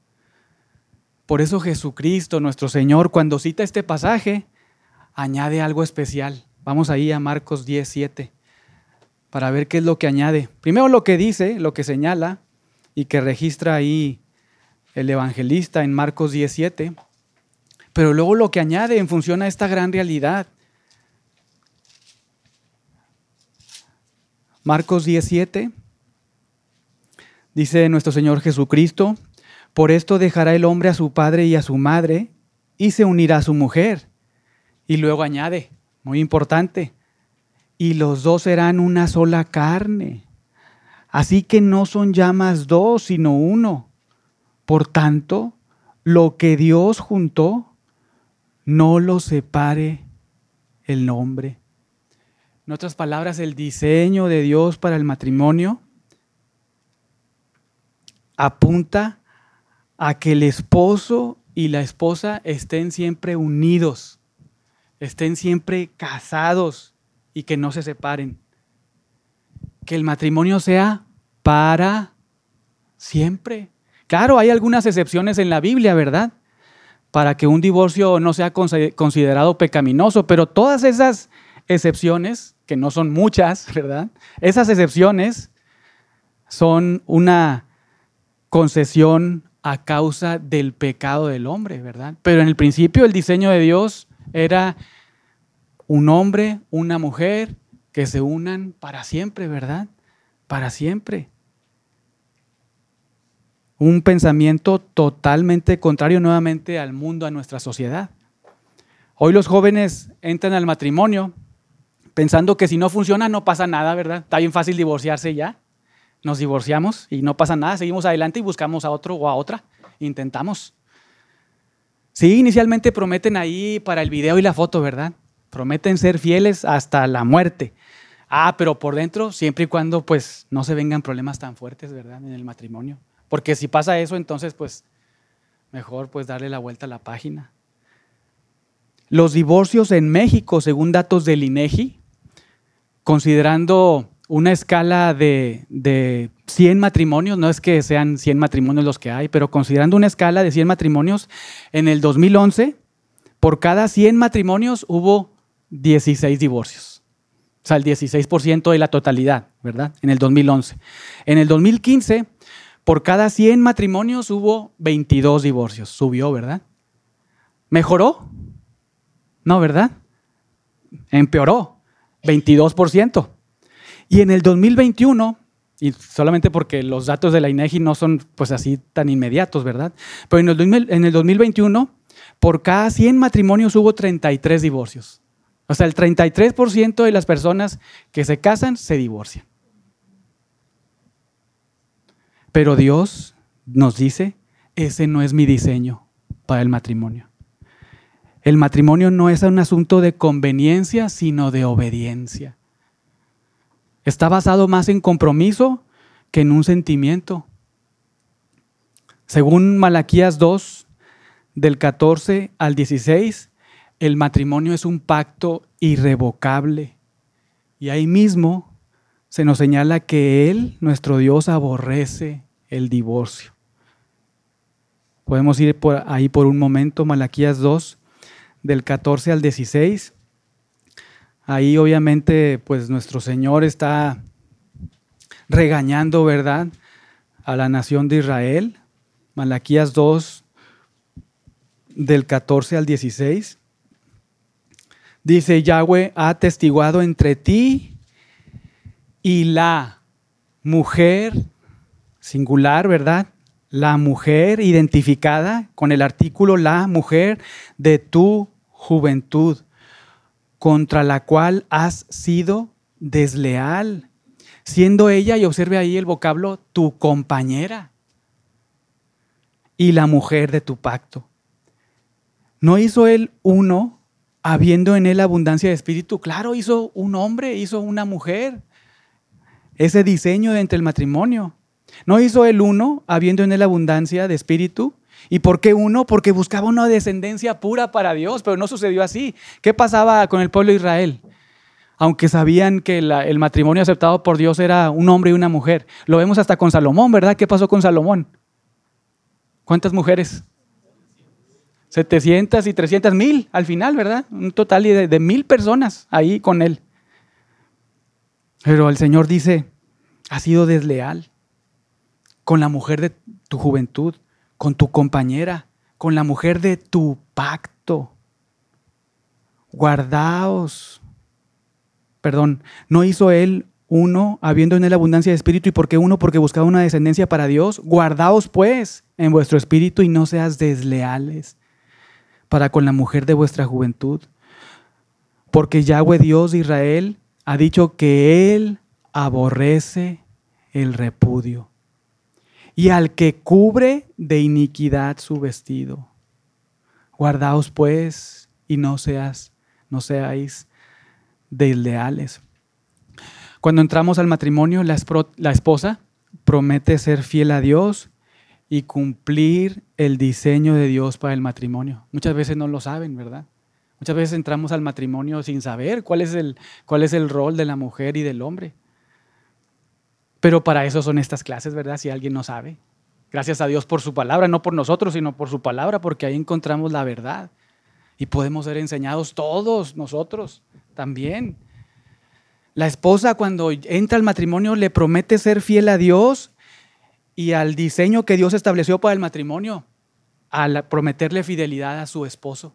Por eso Jesucristo, nuestro Señor, cuando cita este pasaje, añade algo especial. Vamos ahí a Marcos 10, 7, para ver qué es lo que añade. Primero lo que dice, lo que señala y que registra ahí el evangelista en Marcos 17, pero luego lo que añade en función a esta gran realidad. Marcos 17 dice nuestro Señor Jesucristo, por esto dejará el hombre a su padre y a su madre y se unirá a su mujer. Y luego añade, muy importante, y los dos serán una sola carne. Así que no son ya más dos, sino uno. Por tanto, lo que Dios juntó, no lo separe el nombre. En otras palabras, el diseño de Dios para el matrimonio apunta a que el esposo y la esposa estén siempre unidos, estén siempre casados y que no se separen. Que el matrimonio sea para siempre. Claro, hay algunas excepciones en la Biblia, ¿verdad? Para que un divorcio no sea considerado pecaminoso, pero todas esas excepciones, que no son muchas, ¿verdad? Esas excepciones son una concesión a causa del pecado del hombre, ¿verdad? Pero en el principio el diseño de Dios era un hombre, una mujer que se unan para siempre, ¿verdad? Para siempre un pensamiento totalmente contrario nuevamente al mundo, a nuestra sociedad. Hoy los jóvenes entran al matrimonio pensando que si no funciona no pasa nada, ¿verdad? Está bien fácil divorciarse ya. Nos divorciamos y no pasa nada, seguimos adelante y buscamos a otro o a otra. Intentamos. Sí, inicialmente prometen ahí para el video y la foto, ¿verdad? Prometen ser fieles hasta la muerte. Ah, pero por dentro, siempre y cuando pues no se vengan problemas tan fuertes, ¿verdad? En el matrimonio. Porque si pasa eso, entonces pues mejor pues darle la vuelta a la página. Los divorcios en México, según datos del INEGI, considerando una escala de, de 100 matrimonios, no es que sean 100 matrimonios los que hay, pero considerando una escala de 100 matrimonios, en el 2011, por cada 100 matrimonios hubo 16 divorcios. O sea, el 16% de la totalidad, ¿verdad? En el 2011. En el 2015 por cada 100 matrimonios hubo 22 divorcios. Subió, ¿verdad? ¿Mejoró? No, ¿verdad? Empeoró, 22%. Y en el 2021, y solamente porque los datos de la INEGI no son pues así tan inmediatos, ¿verdad? Pero en el, en el 2021, por cada 100 matrimonios hubo 33 divorcios. O sea, el 33% de las personas que se casan se divorcian. Pero Dios nos dice, ese no es mi diseño para el matrimonio. El matrimonio no es un asunto de conveniencia, sino de obediencia. Está basado más en compromiso que en un sentimiento. Según Malaquías 2, del 14 al 16, el matrimonio es un pacto irrevocable. Y ahí mismo se nos señala que Él, nuestro Dios, aborrece el divorcio. Podemos ir por ahí por un momento, Malaquías 2, del 14 al 16. Ahí obviamente pues nuestro Señor está regañando, ¿verdad?, a la nación de Israel. Malaquías 2, del 14 al 16. Dice, Yahweh ha testiguado entre ti y la mujer, singular, ¿verdad? La mujer identificada con el artículo la mujer de tu juventud, contra la cual has sido desleal, siendo ella, y observe ahí el vocablo, tu compañera y la mujer de tu pacto. ¿No hizo él uno habiendo en él abundancia de espíritu, claro, hizo un hombre, hizo una mujer. Ese diseño de entre el matrimonio. ¿No hizo él uno, habiendo en él abundancia de espíritu? ¿Y por qué uno? Porque buscaba una descendencia pura para Dios, pero no sucedió así. ¿Qué pasaba con el pueblo de Israel? Aunque sabían que el matrimonio aceptado por Dios era un hombre y una mujer. Lo vemos hasta con Salomón, ¿verdad? ¿Qué pasó con Salomón? ¿Cuántas mujeres? 700 y 300 mil al final, ¿verdad? Un total de, de mil personas ahí con él. Pero el Señor dice, has sido desleal con la mujer de tu juventud, con tu compañera, con la mujer de tu pacto. Guardaos. Perdón, no hizo él uno, habiendo en él abundancia de espíritu, y por qué uno, porque buscaba una descendencia para Dios. Guardaos pues en vuestro espíritu y no seas desleales para con la mujer de vuestra juventud. Porque Yahweh Dios de Israel ha dicho que Él aborrece el repudio y al que cubre de iniquidad su vestido. Guardaos pues y no seas, no seáis desleales. Cuando entramos al matrimonio, la, esposa promete ser fiel a Dios y cumplir el diseño de Dios para el matrimonio. Muchas veces no lo saben, ¿verdad? Muchas veces entramos al matrimonio sin saber cuál es el, cuál es el rol de la mujer y del hombre. Pero para eso son estas clases, ¿verdad? Si alguien no sabe. Gracias a Dios por su palabra, no por nosotros, sino por su palabra, porque ahí encontramos la verdad. Y podemos ser enseñados todos nosotros también. La esposa cuando entra al matrimonio le promete ser fiel a Dios y al diseño que Dios estableció para el matrimonio, al prometerle fidelidad a su esposo.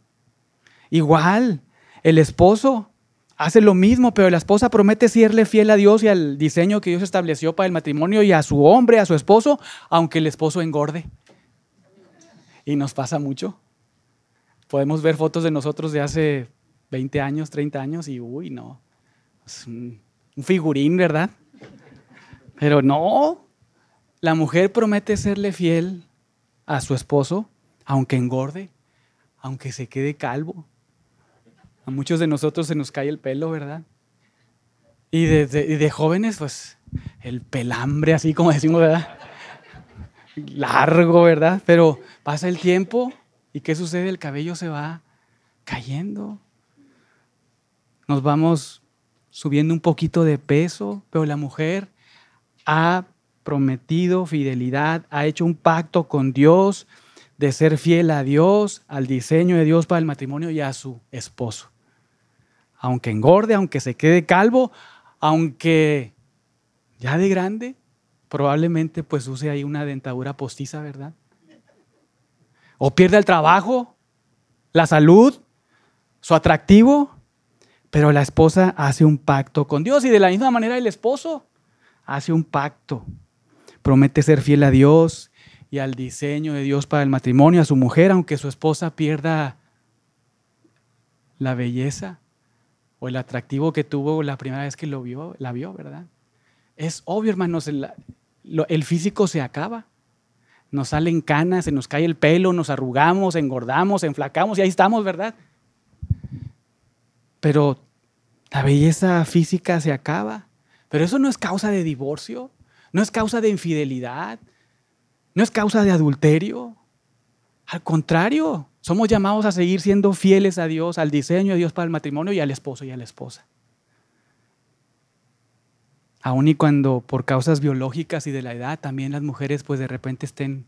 Igual, el esposo hace lo mismo, pero la esposa promete serle fiel a Dios y al diseño que Dios estableció para el matrimonio y a su hombre, a su esposo, aunque el esposo engorde. Y nos pasa mucho. Podemos ver fotos de nosotros de hace 20 años, 30 años y, uy, no, es un, un figurín, ¿verdad? Pero no, la mujer promete serle fiel a su esposo, aunque engorde, aunque se quede calvo. A muchos de nosotros se nos cae el pelo, ¿verdad? Y de, jóvenes, pues, el pelambre, así como decimos, ¿verdad? Largo, ¿verdad? Pero pasa el tiempo y ¿qué sucede? El cabello se va cayendo. Nos vamos subiendo un poquito de peso, pero la mujer ha prometido fidelidad, ha hecho un pacto con Dios de ser fiel a Dios, al diseño de Dios para el matrimonio y a su esposo. Aunque engorde, aunque se quede calvo, aunque ya de grande, probablemente pues use ahí una dentadura postiza, ¿verdad? O pierda el trabajo, la salud, su atractivo, pero la esposa hace un pacto con Dios y de la misma manera el esposo hace un pacto promete ser fiel a Dios y al diseño de Dios para el matrimonio, a su mujer, aunque su esposa pierda la belleza o el atractivo que tuvo la primera vez que lo vio, la vio, ¿verdad? Es obvio, hermanos, el, el físico se acaba. Nos salen canas, se nos cae el pelo, nos arrugamos, engordamos, enflacamos y ahí estamos, ¿verdad? Pero la belleza física se acaba. Pero eso no es causa de divorcio. No es causa de infidelidad, no es causa de adulterio. Al contrario, somos llamados a seguir siendo fieles a Dios, al diseño de Dios para el matrimonio y al esposo y a la esposa. Aun y cuando por causas biológicas y de la edad también las mujeres pues de repente estén...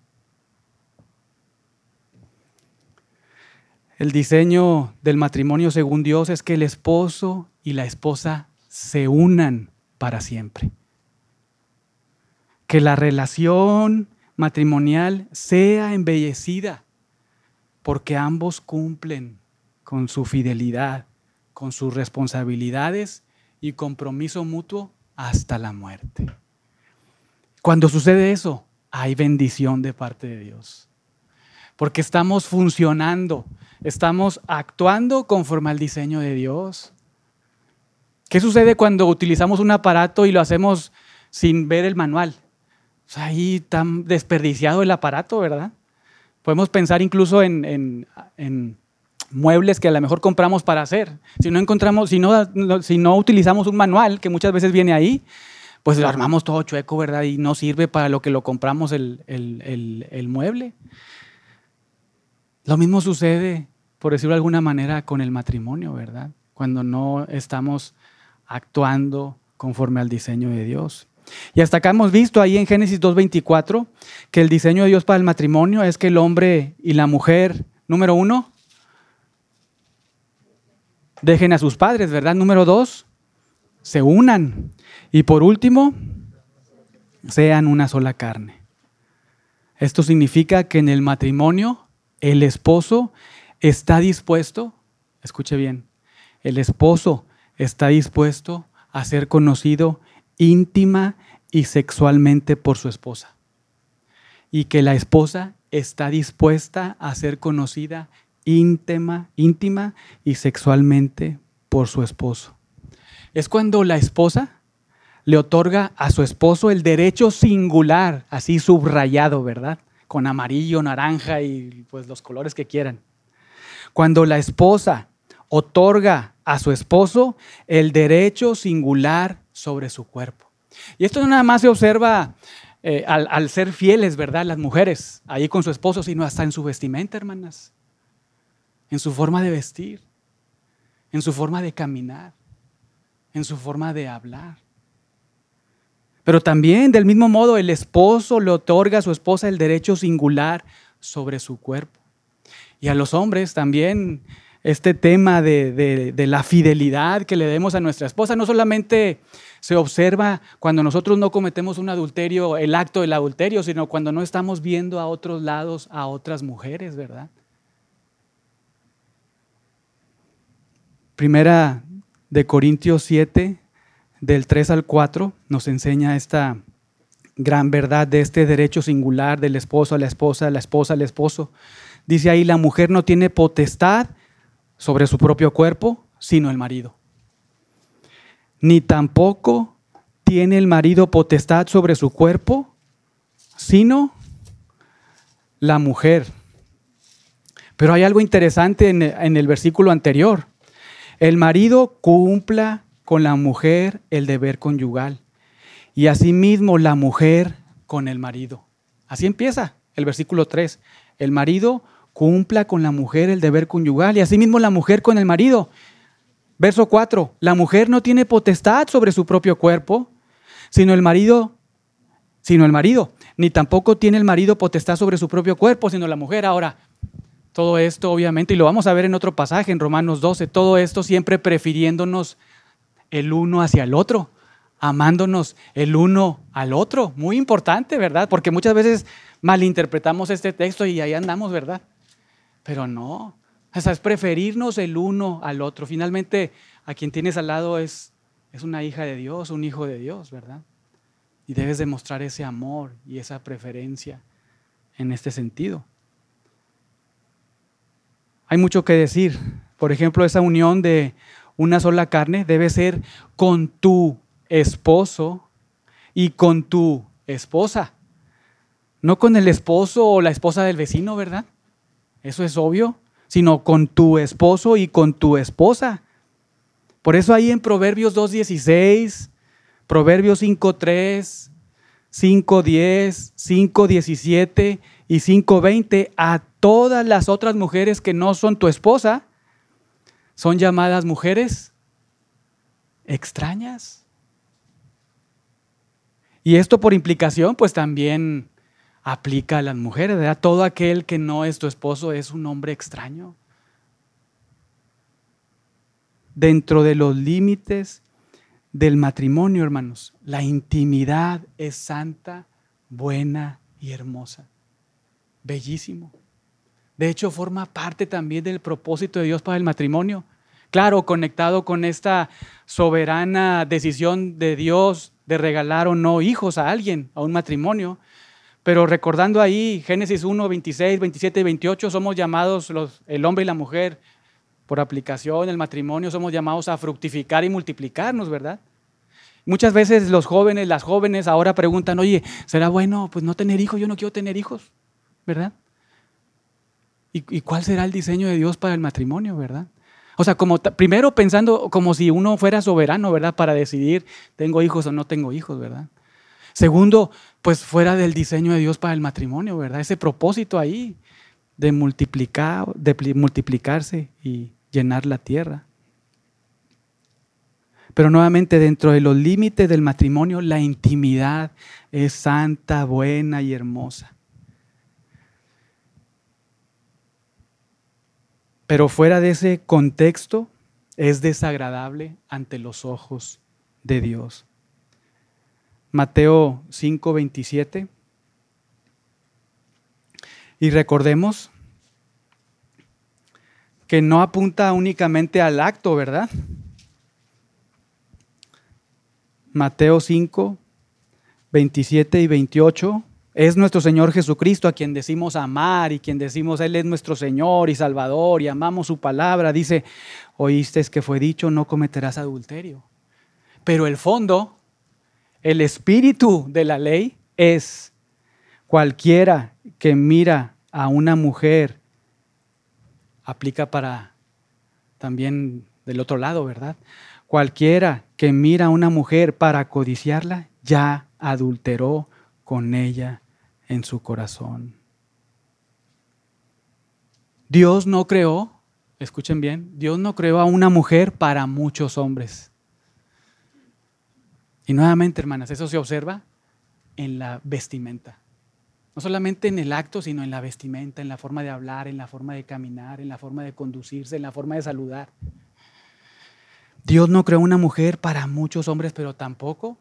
El diseño del matrimonio según Dios es que el esposo y la esposa se unan para siempre que la relación matrimonial sea embellecida, porque ambos cumplen con su fidelidad con sus responsabilidades y compromiso mutuo hasta la muerte. Cuando sucede eso, hay bendición de parte de Dios. Porque estamos funcionando, estamos actuando conforme al diseño de Dios. ¿Qué sucede cuando utilizamos un aparato y lo hacemos sin ver el manual? ahí tan desperdiciado el aparato, ¿verdad? Podemos pensar incluso en, muebles que a lo mejor compramos para hacer. Si no encontramos, si no, si no utilizamos un manual, que muchas veces viene ahí, pues lo armamos todo chueco, ¿verdad? Y no sirve para lo que lo compramos el, el mueble. Lo mismo sucede, por decirlo de alguna manera, con el matrimonio, ¿verdad? Cuando no estamos actuando conforme al diseño de Dios. Y hasta acá hemos visto ahí en Génesis 2.24 que el diseño de Dios para el matrimonio es que el hombre y la mujer, número uno, dejen a sus padres, ¿verdad? Número dos, se unan. Y por último, sean una sola carne. Esto significa que en el matrimonio el esposo está dispuesto, escuche bien, el esposo está dispuesto a ser conocido íntima y sexualmente por su esposa. Y que la esposa está dispuesta a ser conocida íntima, íntima y sexualmente por su esposo. Es cuando la esposa le otorga a su esposo el derecho singular, así subrayado, ¿verdad? Con amarillo, naranja y pues los colores que quieran. Cuando la esposa otorga a su esposo el derecho singular sobre su cuerpo. Y esto no nada más se observa eh, al, ser fieles, ¿verdad? Las mujeres ahí con su esposo, sino hasta en su vestimenta, hermanas. En su forma de vestir, en su forma de caminar, en su forma de hablar. Pero también, del mismo modo, el esposo le otorga a su esposa el derecho singular sobre su cuerpo. Y a los hombres también este tema de, la fidelidad que le demos a nuestra esposa. No solamente se observa cuando nosotros no cometemos un adulterio, el acto del adulterio, sino cuando no estamos viendo a otros lados a otras mujeres, ¿verdad? Primera de Corintios 7, del 3 al 4, nos enseña esta gran verdad de este derecho singular del esposo a la esposa, la esposa al esposo. Dice ahí, la mujer no tiene potestad sobre su propio cuerpo, sino el marido. Ni tampoco tiene el marido potestad sobre su cuerpo, sino la mujer. Pero hay algo interesante en el, versículo anterior. El marido cumpla con la mujer el deber conyugal y asimismo la mujer con el marido. Así empieza el versículo 3. El marido cumpla con la mujer el deber conyugal y asimismo la mujer con el marido. Verso 4, la mujer no tiene potestad sobre su propio cuerpo, sino el marido, sino el marido, ni tampoco tiene el marido potestad sobre su propio cuerpo, sino la mujer. Ahora, todo esto obviamente, y lo vamos a ver en otro pasaje, en Romanos 12, todo esto siempre prefiriéndonos el uno hacia el otro, amándonos el uno al otro. Muy importante, ¿verdad? Porque muchas veces malinterpretamos este texto y ahí andamos, ¿verdad? Pero no, o sea, es preferirnos el uno al otro. Finalmente, a quien tienes al lado es, es una hija de Dios, un hijo de Dios, ¿verdad? Y debes demostrar ese amor y esa preferencia en este sentido. Hay mucho que decir. Por ejemplo, esa unión de una sola carne debe ser con tu esposo y con tu esposa. No con el esposo o la esposa del vecino, ¿verdad? Eso es obvio, sino con tu esposo y con tu esposa. Por eso ahí en Proverbios 2.16, Proverbios 5.3, 5.10, 5.17 y 5.20, a todas las otras mujeres que no son tu esposa, son llamadas mujeres extrañas. Y esto por implicación, pues también aplica a las mujeres, ¿verdad? Todo aquel que no es tu esposo es un hombre extraño. Dentro de los límites del matrimonio, hermanos, la intimidad es santa, buena y hermosa. Bellísimo. De hecho, forma parte también del propósito de Dios para el matrimonio, Claro, conectado con esta soberana decisión de Dios de regalar o no hijos a alguien, a un matrimonio. Pero recordando ahí Génesis 1, 26, 27 y 28, somos llamados los, el hombre y la mujer por aplicación, el matrimonio, somos llamados a fructificar y multiplicarnos, ¿verdad? Muchas veces los jóvenes, las jóvenes ahora preguntan, oye, ¿será bueno pues no tener hijos? Yo no quiero tener hijos, ¿verdad? ¿Y, y cuál será el diseño de Dios para el matrimonio, verdad? O sea, como primero pensando como si uno fuera soberano, ¿verdad? Para decidir, tengo hijos o no tengo hijos, ¿verdad? Segundo, pues fuera del diseño de Dios para el matrimonio, ¿verdad? Ese propósito ahí de multiplicar, multiplicarse y llenar la tierra. Pero nuevamente dentro de los límites del matrimonio, la intimidad es santa, buena y hermosa. Pero fuera de ese contexto es desagradable ante los ojos de Dios. Mateo 5:27. Y recordemos que no apunta únicamente al acto, ¿verdad? Mateo 5, 27 y 28 es nuestro Señor Jesucristo a quien decimos amar y quien decimos Él es nuestro Señor y Salvador y amamos su palabra. Dice, oíste que fue dicho, no cometerás adulterio. Pero el fondo, el espíritu de la ley es cualquiera que mira a una mujer, aplica para también del otro lado, ¿verdad? Cualquiera que mira a una mujer para codiciarla, ya adulteró con ella en su corazón. Dios no creó, escuchen bien, Dios no creó a una mujer para muchos hombres. Y nuevamente, hermanas, eso se observa en la vestimenta. No solamente en el acto, sino en la vestimenta, en la forma de hablar, en la forma de caminar, en la forma de conducirse, en la forma de saludar. Dios no creó una mujer para muchos hombres, pero tampoco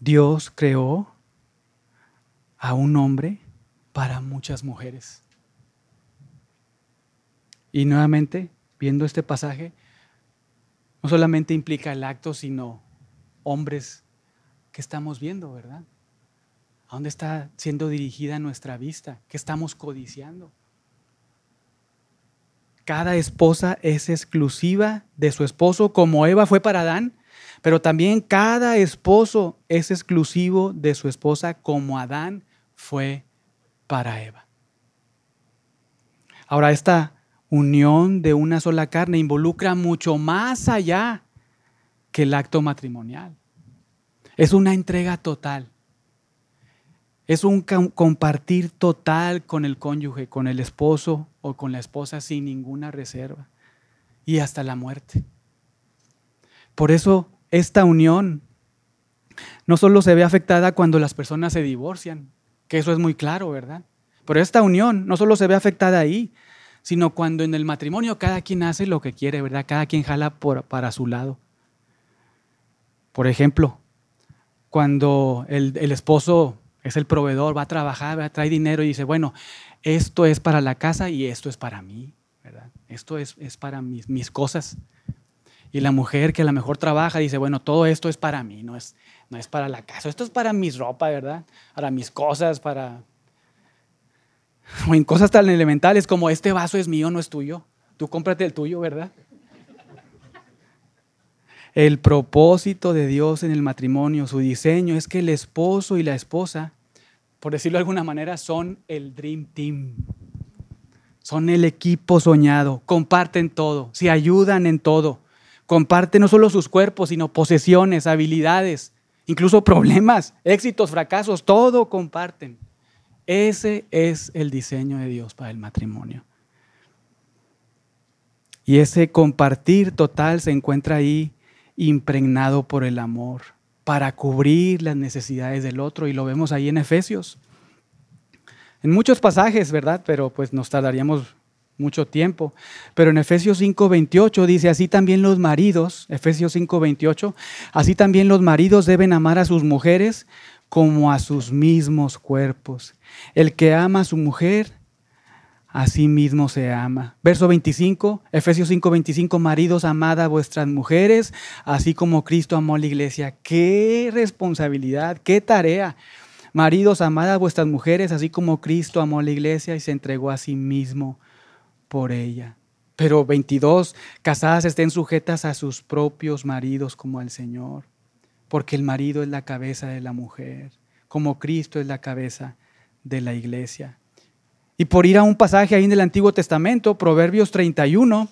Dios creó a un hombre para muchas mujeres. Y nuevamente, viendo este pasaje, no solamente implica el acto, sino hombres que estamos viendo, ¿verdad? ¿A dónde está siendo dirigida nuestra vista? ¿Qué estamos codiciando? Cada esposa es exclusiva de su esposo, como Eva fue para Adán, pero también cada esposo es exclusivo de su esposa, como Adán fue para Eva. Ahora, esta unión de una sola carne involucra mucho más allá que el acto matrimonial. Es una entrega total. Es un compartir total con el cónyuge, con el esposo o con la esposa sin ninguna reserva y hasta la muerte. Por eso esta unión no solo se ve afectada cuando las personas se divorcian, que eso es muy claro, ¿verdad? Pero esta unión no solo se ve afectada ahí, sino cuando en el matrimonio cada quien hace lo que quiere, ¿verdad? Cada quien jala para su lado. Por ejemplo, cuando el, esposo es el proveedor, va a trabajar, trae dinero y dice, bueno, esto es para la casa y esto es para mí, ¿verdad? Esto es, para mis, mis cosas. Y la mujer que a lo mejor trabaja dice, bueno, todo esto es para mí, no es, no es para la casa, esto es para mis ropa, ¿verdad? Para mis cosas, para... O en cosas tan elementales como este vaso es mío, no es tuyo. Tú cómprate el tuyo, ¿verdad? El propósito de Dios en el matrimonio, su diseño, es que el esposo y la esposa, por decirlo de alguna manera, son el Dream Team. Son el equipo soñado, comparten todo, se ayudan en todo, comparten no solo sus cuerpos, sino posesiones, habilidades, incluso problemas, éxitos, fracasos, todo comparten. Ese es el diseño de Dios para el matrimonio. Y ese compartir total se encuentra ahí impregnado por el amor, para cubrir las necesidades del otro, y lo vemos ahí en Efesios. En muchos pasajes, ¿verdad? Pero pues nos tardaríamos mucho tiempo. Pero en Efesios 5:28 dice, así también los maridos, Efesios 5:28, así también los maridos deben amar a sus mujeres como a sus mismos cuerpos. El que ama a su mujer, a sí mismo se ama. Verso 25, Efesios 5, 25, maridos, amad a vuestras mujeres, así como Cristo amó a la iglesia. Qué responsabilidad, qué tarea. Maridos, amad a vuestras mujeres, así como Cristo amó a la iglesia y se entregó a sí mismo por ella. Pero 22, casadas estén sujetas a sus propios maridos como al Señor, porque el marido es la cabeza de la mujer, como Cristo es la cabeza de la iglesia. Y por ir a un pasaje ahí en el Antiguo Testamento, Proverbios 31,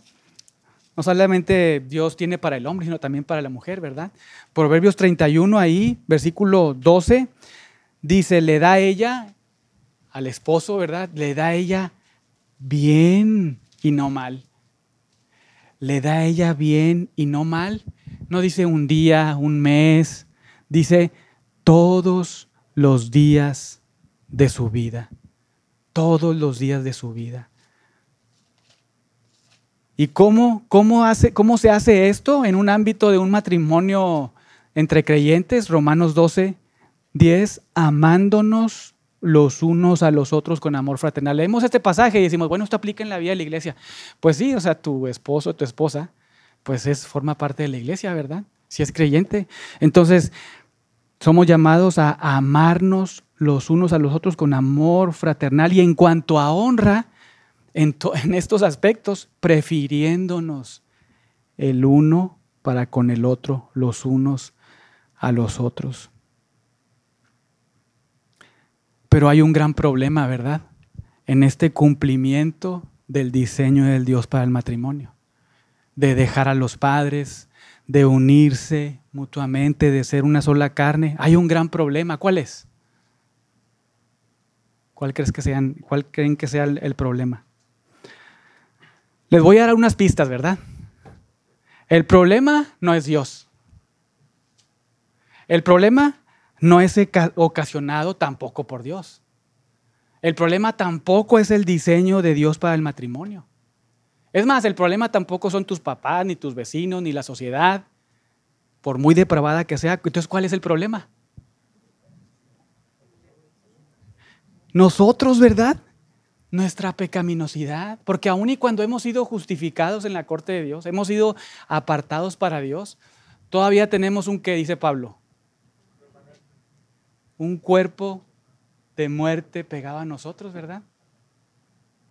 no solamente Dios tiene para el hombre, sino también para la mujer, ¿verdad? Proverbios 31 ahí, versículo 12, dice, le da ella al esposo, ¿verdad? Le da ella bien y no mal. Le da ella bien y no mal. No dice un día, un mes, dice todos los días de su vida todos los días de su vida. ¿Y cómo, cómo, hace, cómo se hace esto en un ámbito de un matrimonio entre creyentes? Romanos 12, 10, amándonos los unos a los otros con amor fraternal. Leemos este pasaje y decimos, bueno, esto aplica en la vida de la iglesia. Pues sí, o sea, tu esposo, tu esposa, pues es, forma parte de la iglesia, ¿verdad? Si es creyente. Entonces, somos llamados a amarnos los unos a los otros con amor fraternal y en cuanto a honra, en, estos aspectos, prefiriéndonos el uno para con el otro, los unos a los otros. Pero hay un gran problema, ¿verdad? En este cumplimiento del diseño del Dios para el matrimonio, de dejar a los padres, de unirse mutuamente, de ser una sola carne. Hay un gran problema. ¿Cuál es? ¿Cuál, crees que sean, cuál creen que sea el, problema? Les voy a dar unas pistas, ¿verdad? El problema no es Dios. El problema no es ocasionado tampoco por Dios. El problema tampoco es el diseño de Dios para el matrimonio. Es más, el problema tampoco son tus papás, ni tus vecinos, ni la sociedad, por muy depravada que sea. Entonces, ¿cuál es el problema? Nosotros, ¿verdad? Nuestra pecaminosidad, porque aun y cuando hemos sido justificados en la corte de Dios, hemos sido apartados para Dios, todavía tenemos un qué, dice Pablo, un cuerpo de muerte pegado a nosotros, ¿verdad?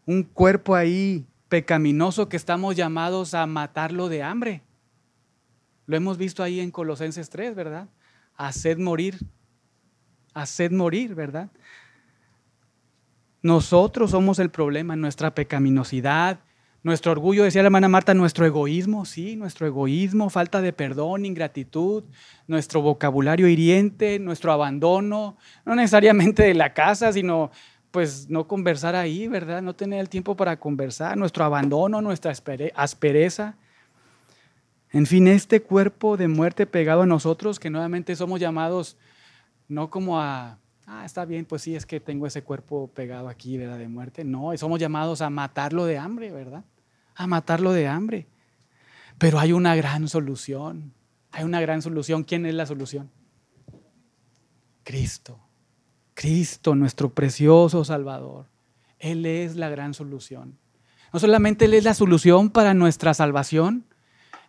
Un cuerpo ahí pecaminoso que estamos llamados a matarlo de hambre. Lo hemos visto ahí en Colosenses 3, ¿verdad? Haced morir, haced morir, ¿verdad? Nosotros somos el problema, nuestra pecaminosidad, nuestro orgullo, decía la hermana Marta, nuestro egoísmo, sí, nuestro egoísmo, falta de perdón, ingratitud, nuestro vocabulario hiriente, nuestro abandono, no necesariamente de la casa, sino pues no conversar ahí, ¿verdad? No tener el tiempo para conversar, nuestro abandono, nuestra aspereza. En fin, este cuerpo de muerte pegado a nosotros, que nuevamente somos llamados no como a ah, está bien, pues sí, es que tengo ese cuerpo pegado aquí, ¿verdad? De muerte. No, somos llamados a matarlo de hambre, ¿verdad? A matarlo de hambre. Pero hay una gran solución. Hay una gran solución. ¿Quién es la solución? Cristo. Cristo, nuestro precioso Salvador. Él es la gran solución. No solamente Él es la solución para nuestra salvación,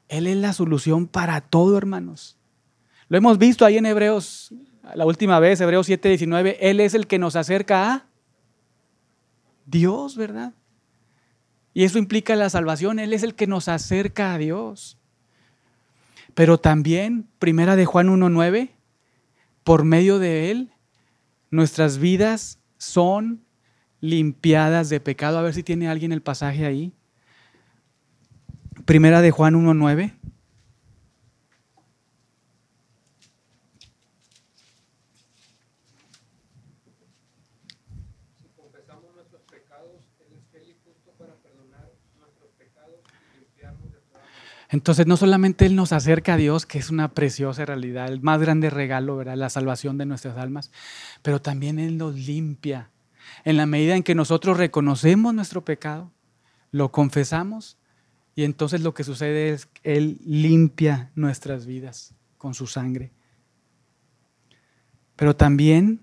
Él es la solución para todo, hermanos. Lo hemos visto ahí en Hebreos la última vez, Hebreos 7:19, Él es el que nos acerca a Dios, ¿verdad? Y eso implica la salvación, Él es el que nos acerca a Dios. Pero también, primera de Juan 1:9, por medio de Él, nuestras vidas son limpiadas de pecado. A ver si tiene alguien el pasaje ahí. Primera de Juan 1:9. Entonces, no solamente Él nos acerca a Dios, que es una preciosa realidad, el más grande regalo, ¿verdad? La salvación de nuestras almas, pero también Él nos limpia. En la medida en que nosotros reconocemos nuestro pecado, lo confesamos, y entonces lo que sucede es que Él limpia nuestras vidas con su sangre. Pero también,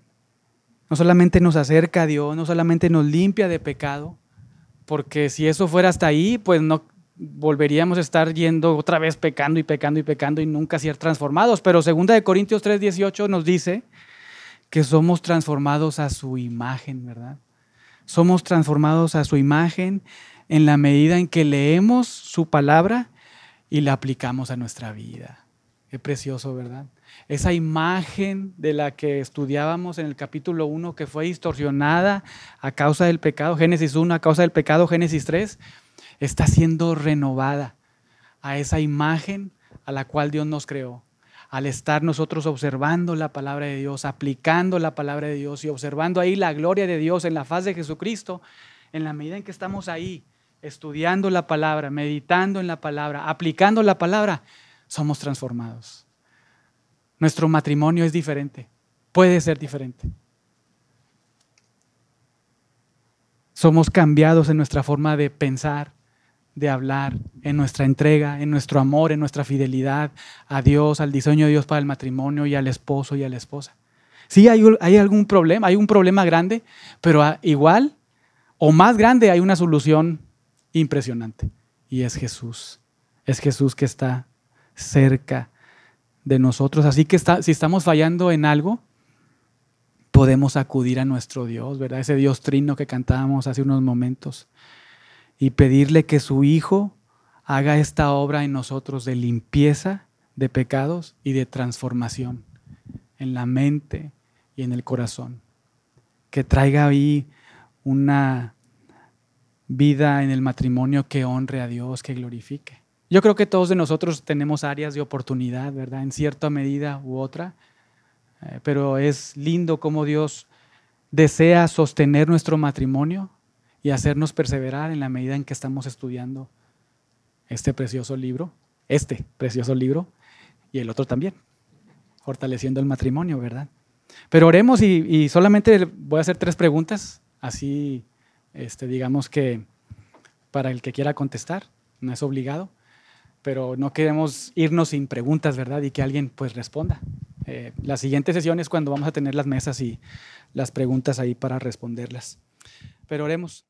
no solamente nos acerca a Dios, no solamente nos limpia de pecado, porque si eso fuera hasta ahí, pues no volveríamos a estar yendo otra vez pecando y pecando y pecando y nunca ser transformados. Pero segunda de Corintios 3:18 nos dice que somos transformados a su imagen, ¿verdad? Somos transformados a su imagen en la medida en que leemos su palabra y la aplicamos a nuestra vida. Qué precioso, ¿verdad? Esa imagen de la que estudiábamos en el capítulo 1 que fue distorsionada a causa del pecado, Génesis 1 a causa del pecado, Génesis 3, está siendo renovada a esa imagen a la cual Dios nos creó. Al estar nosotros observando la palabra de Dios, aplicando la palabra de Dios y observando ahí la gloria de Dios en la faz de Jesucristo, en la medida en que estamos ahí estudiando la palabra, meditando en la palabra, aplicando la palabra, somos transformados. Nuestro matrimonio es diferente, puede ser diferente. Somos cambiados en nuestra forma de pensar, de hablar, en nuestra entrega, en nuestro amor, en nuestra fidelidad a Dios, al diseño de Dios para el matrimonio y al esposo y a la esposa. Sí, hay, algún problema, hay un problema grande, pero igual o más grande hay una solución impresionante y es Jesús. Es Jesús que está cerca de nosotros. Así que si estamos fallando en algo, podemos acudir a nuestro Dios, ¿verdad? Ese Dios trino que cantábamos hace unos momentos y pedirle que su Hijo haga esta obra en nosotros de limpieza de pecados y de transformación en la mente y en el corazón. Que traiga ahí una vida en el matrimonio que honre a Dios, que glorifique. Yo creo que todos de nosotros tenemos áreas de oportunidad, ¿verdad? En cierta medida u otra, eh, pero es lindo cómo Dios desea sostener nuestro matrimonio y hacernos perseverar en la medida en que estamos estudiando este precioso libro, este precioso libro y el otro también, fortaleciendo el matrimonio, ¿verdad? Pero oremos y, solamente voy a hacer tres preguntas, así, este, digamos que para el que quiera contestar, no es obligado, pero no queremos irnos sin preguntas, ¿verdad? Y que alguien pues responda. Eh, la siguiente sesión es cuando vamos a tener las mesas y las preguntas ahí para responderlas. Pero oremos.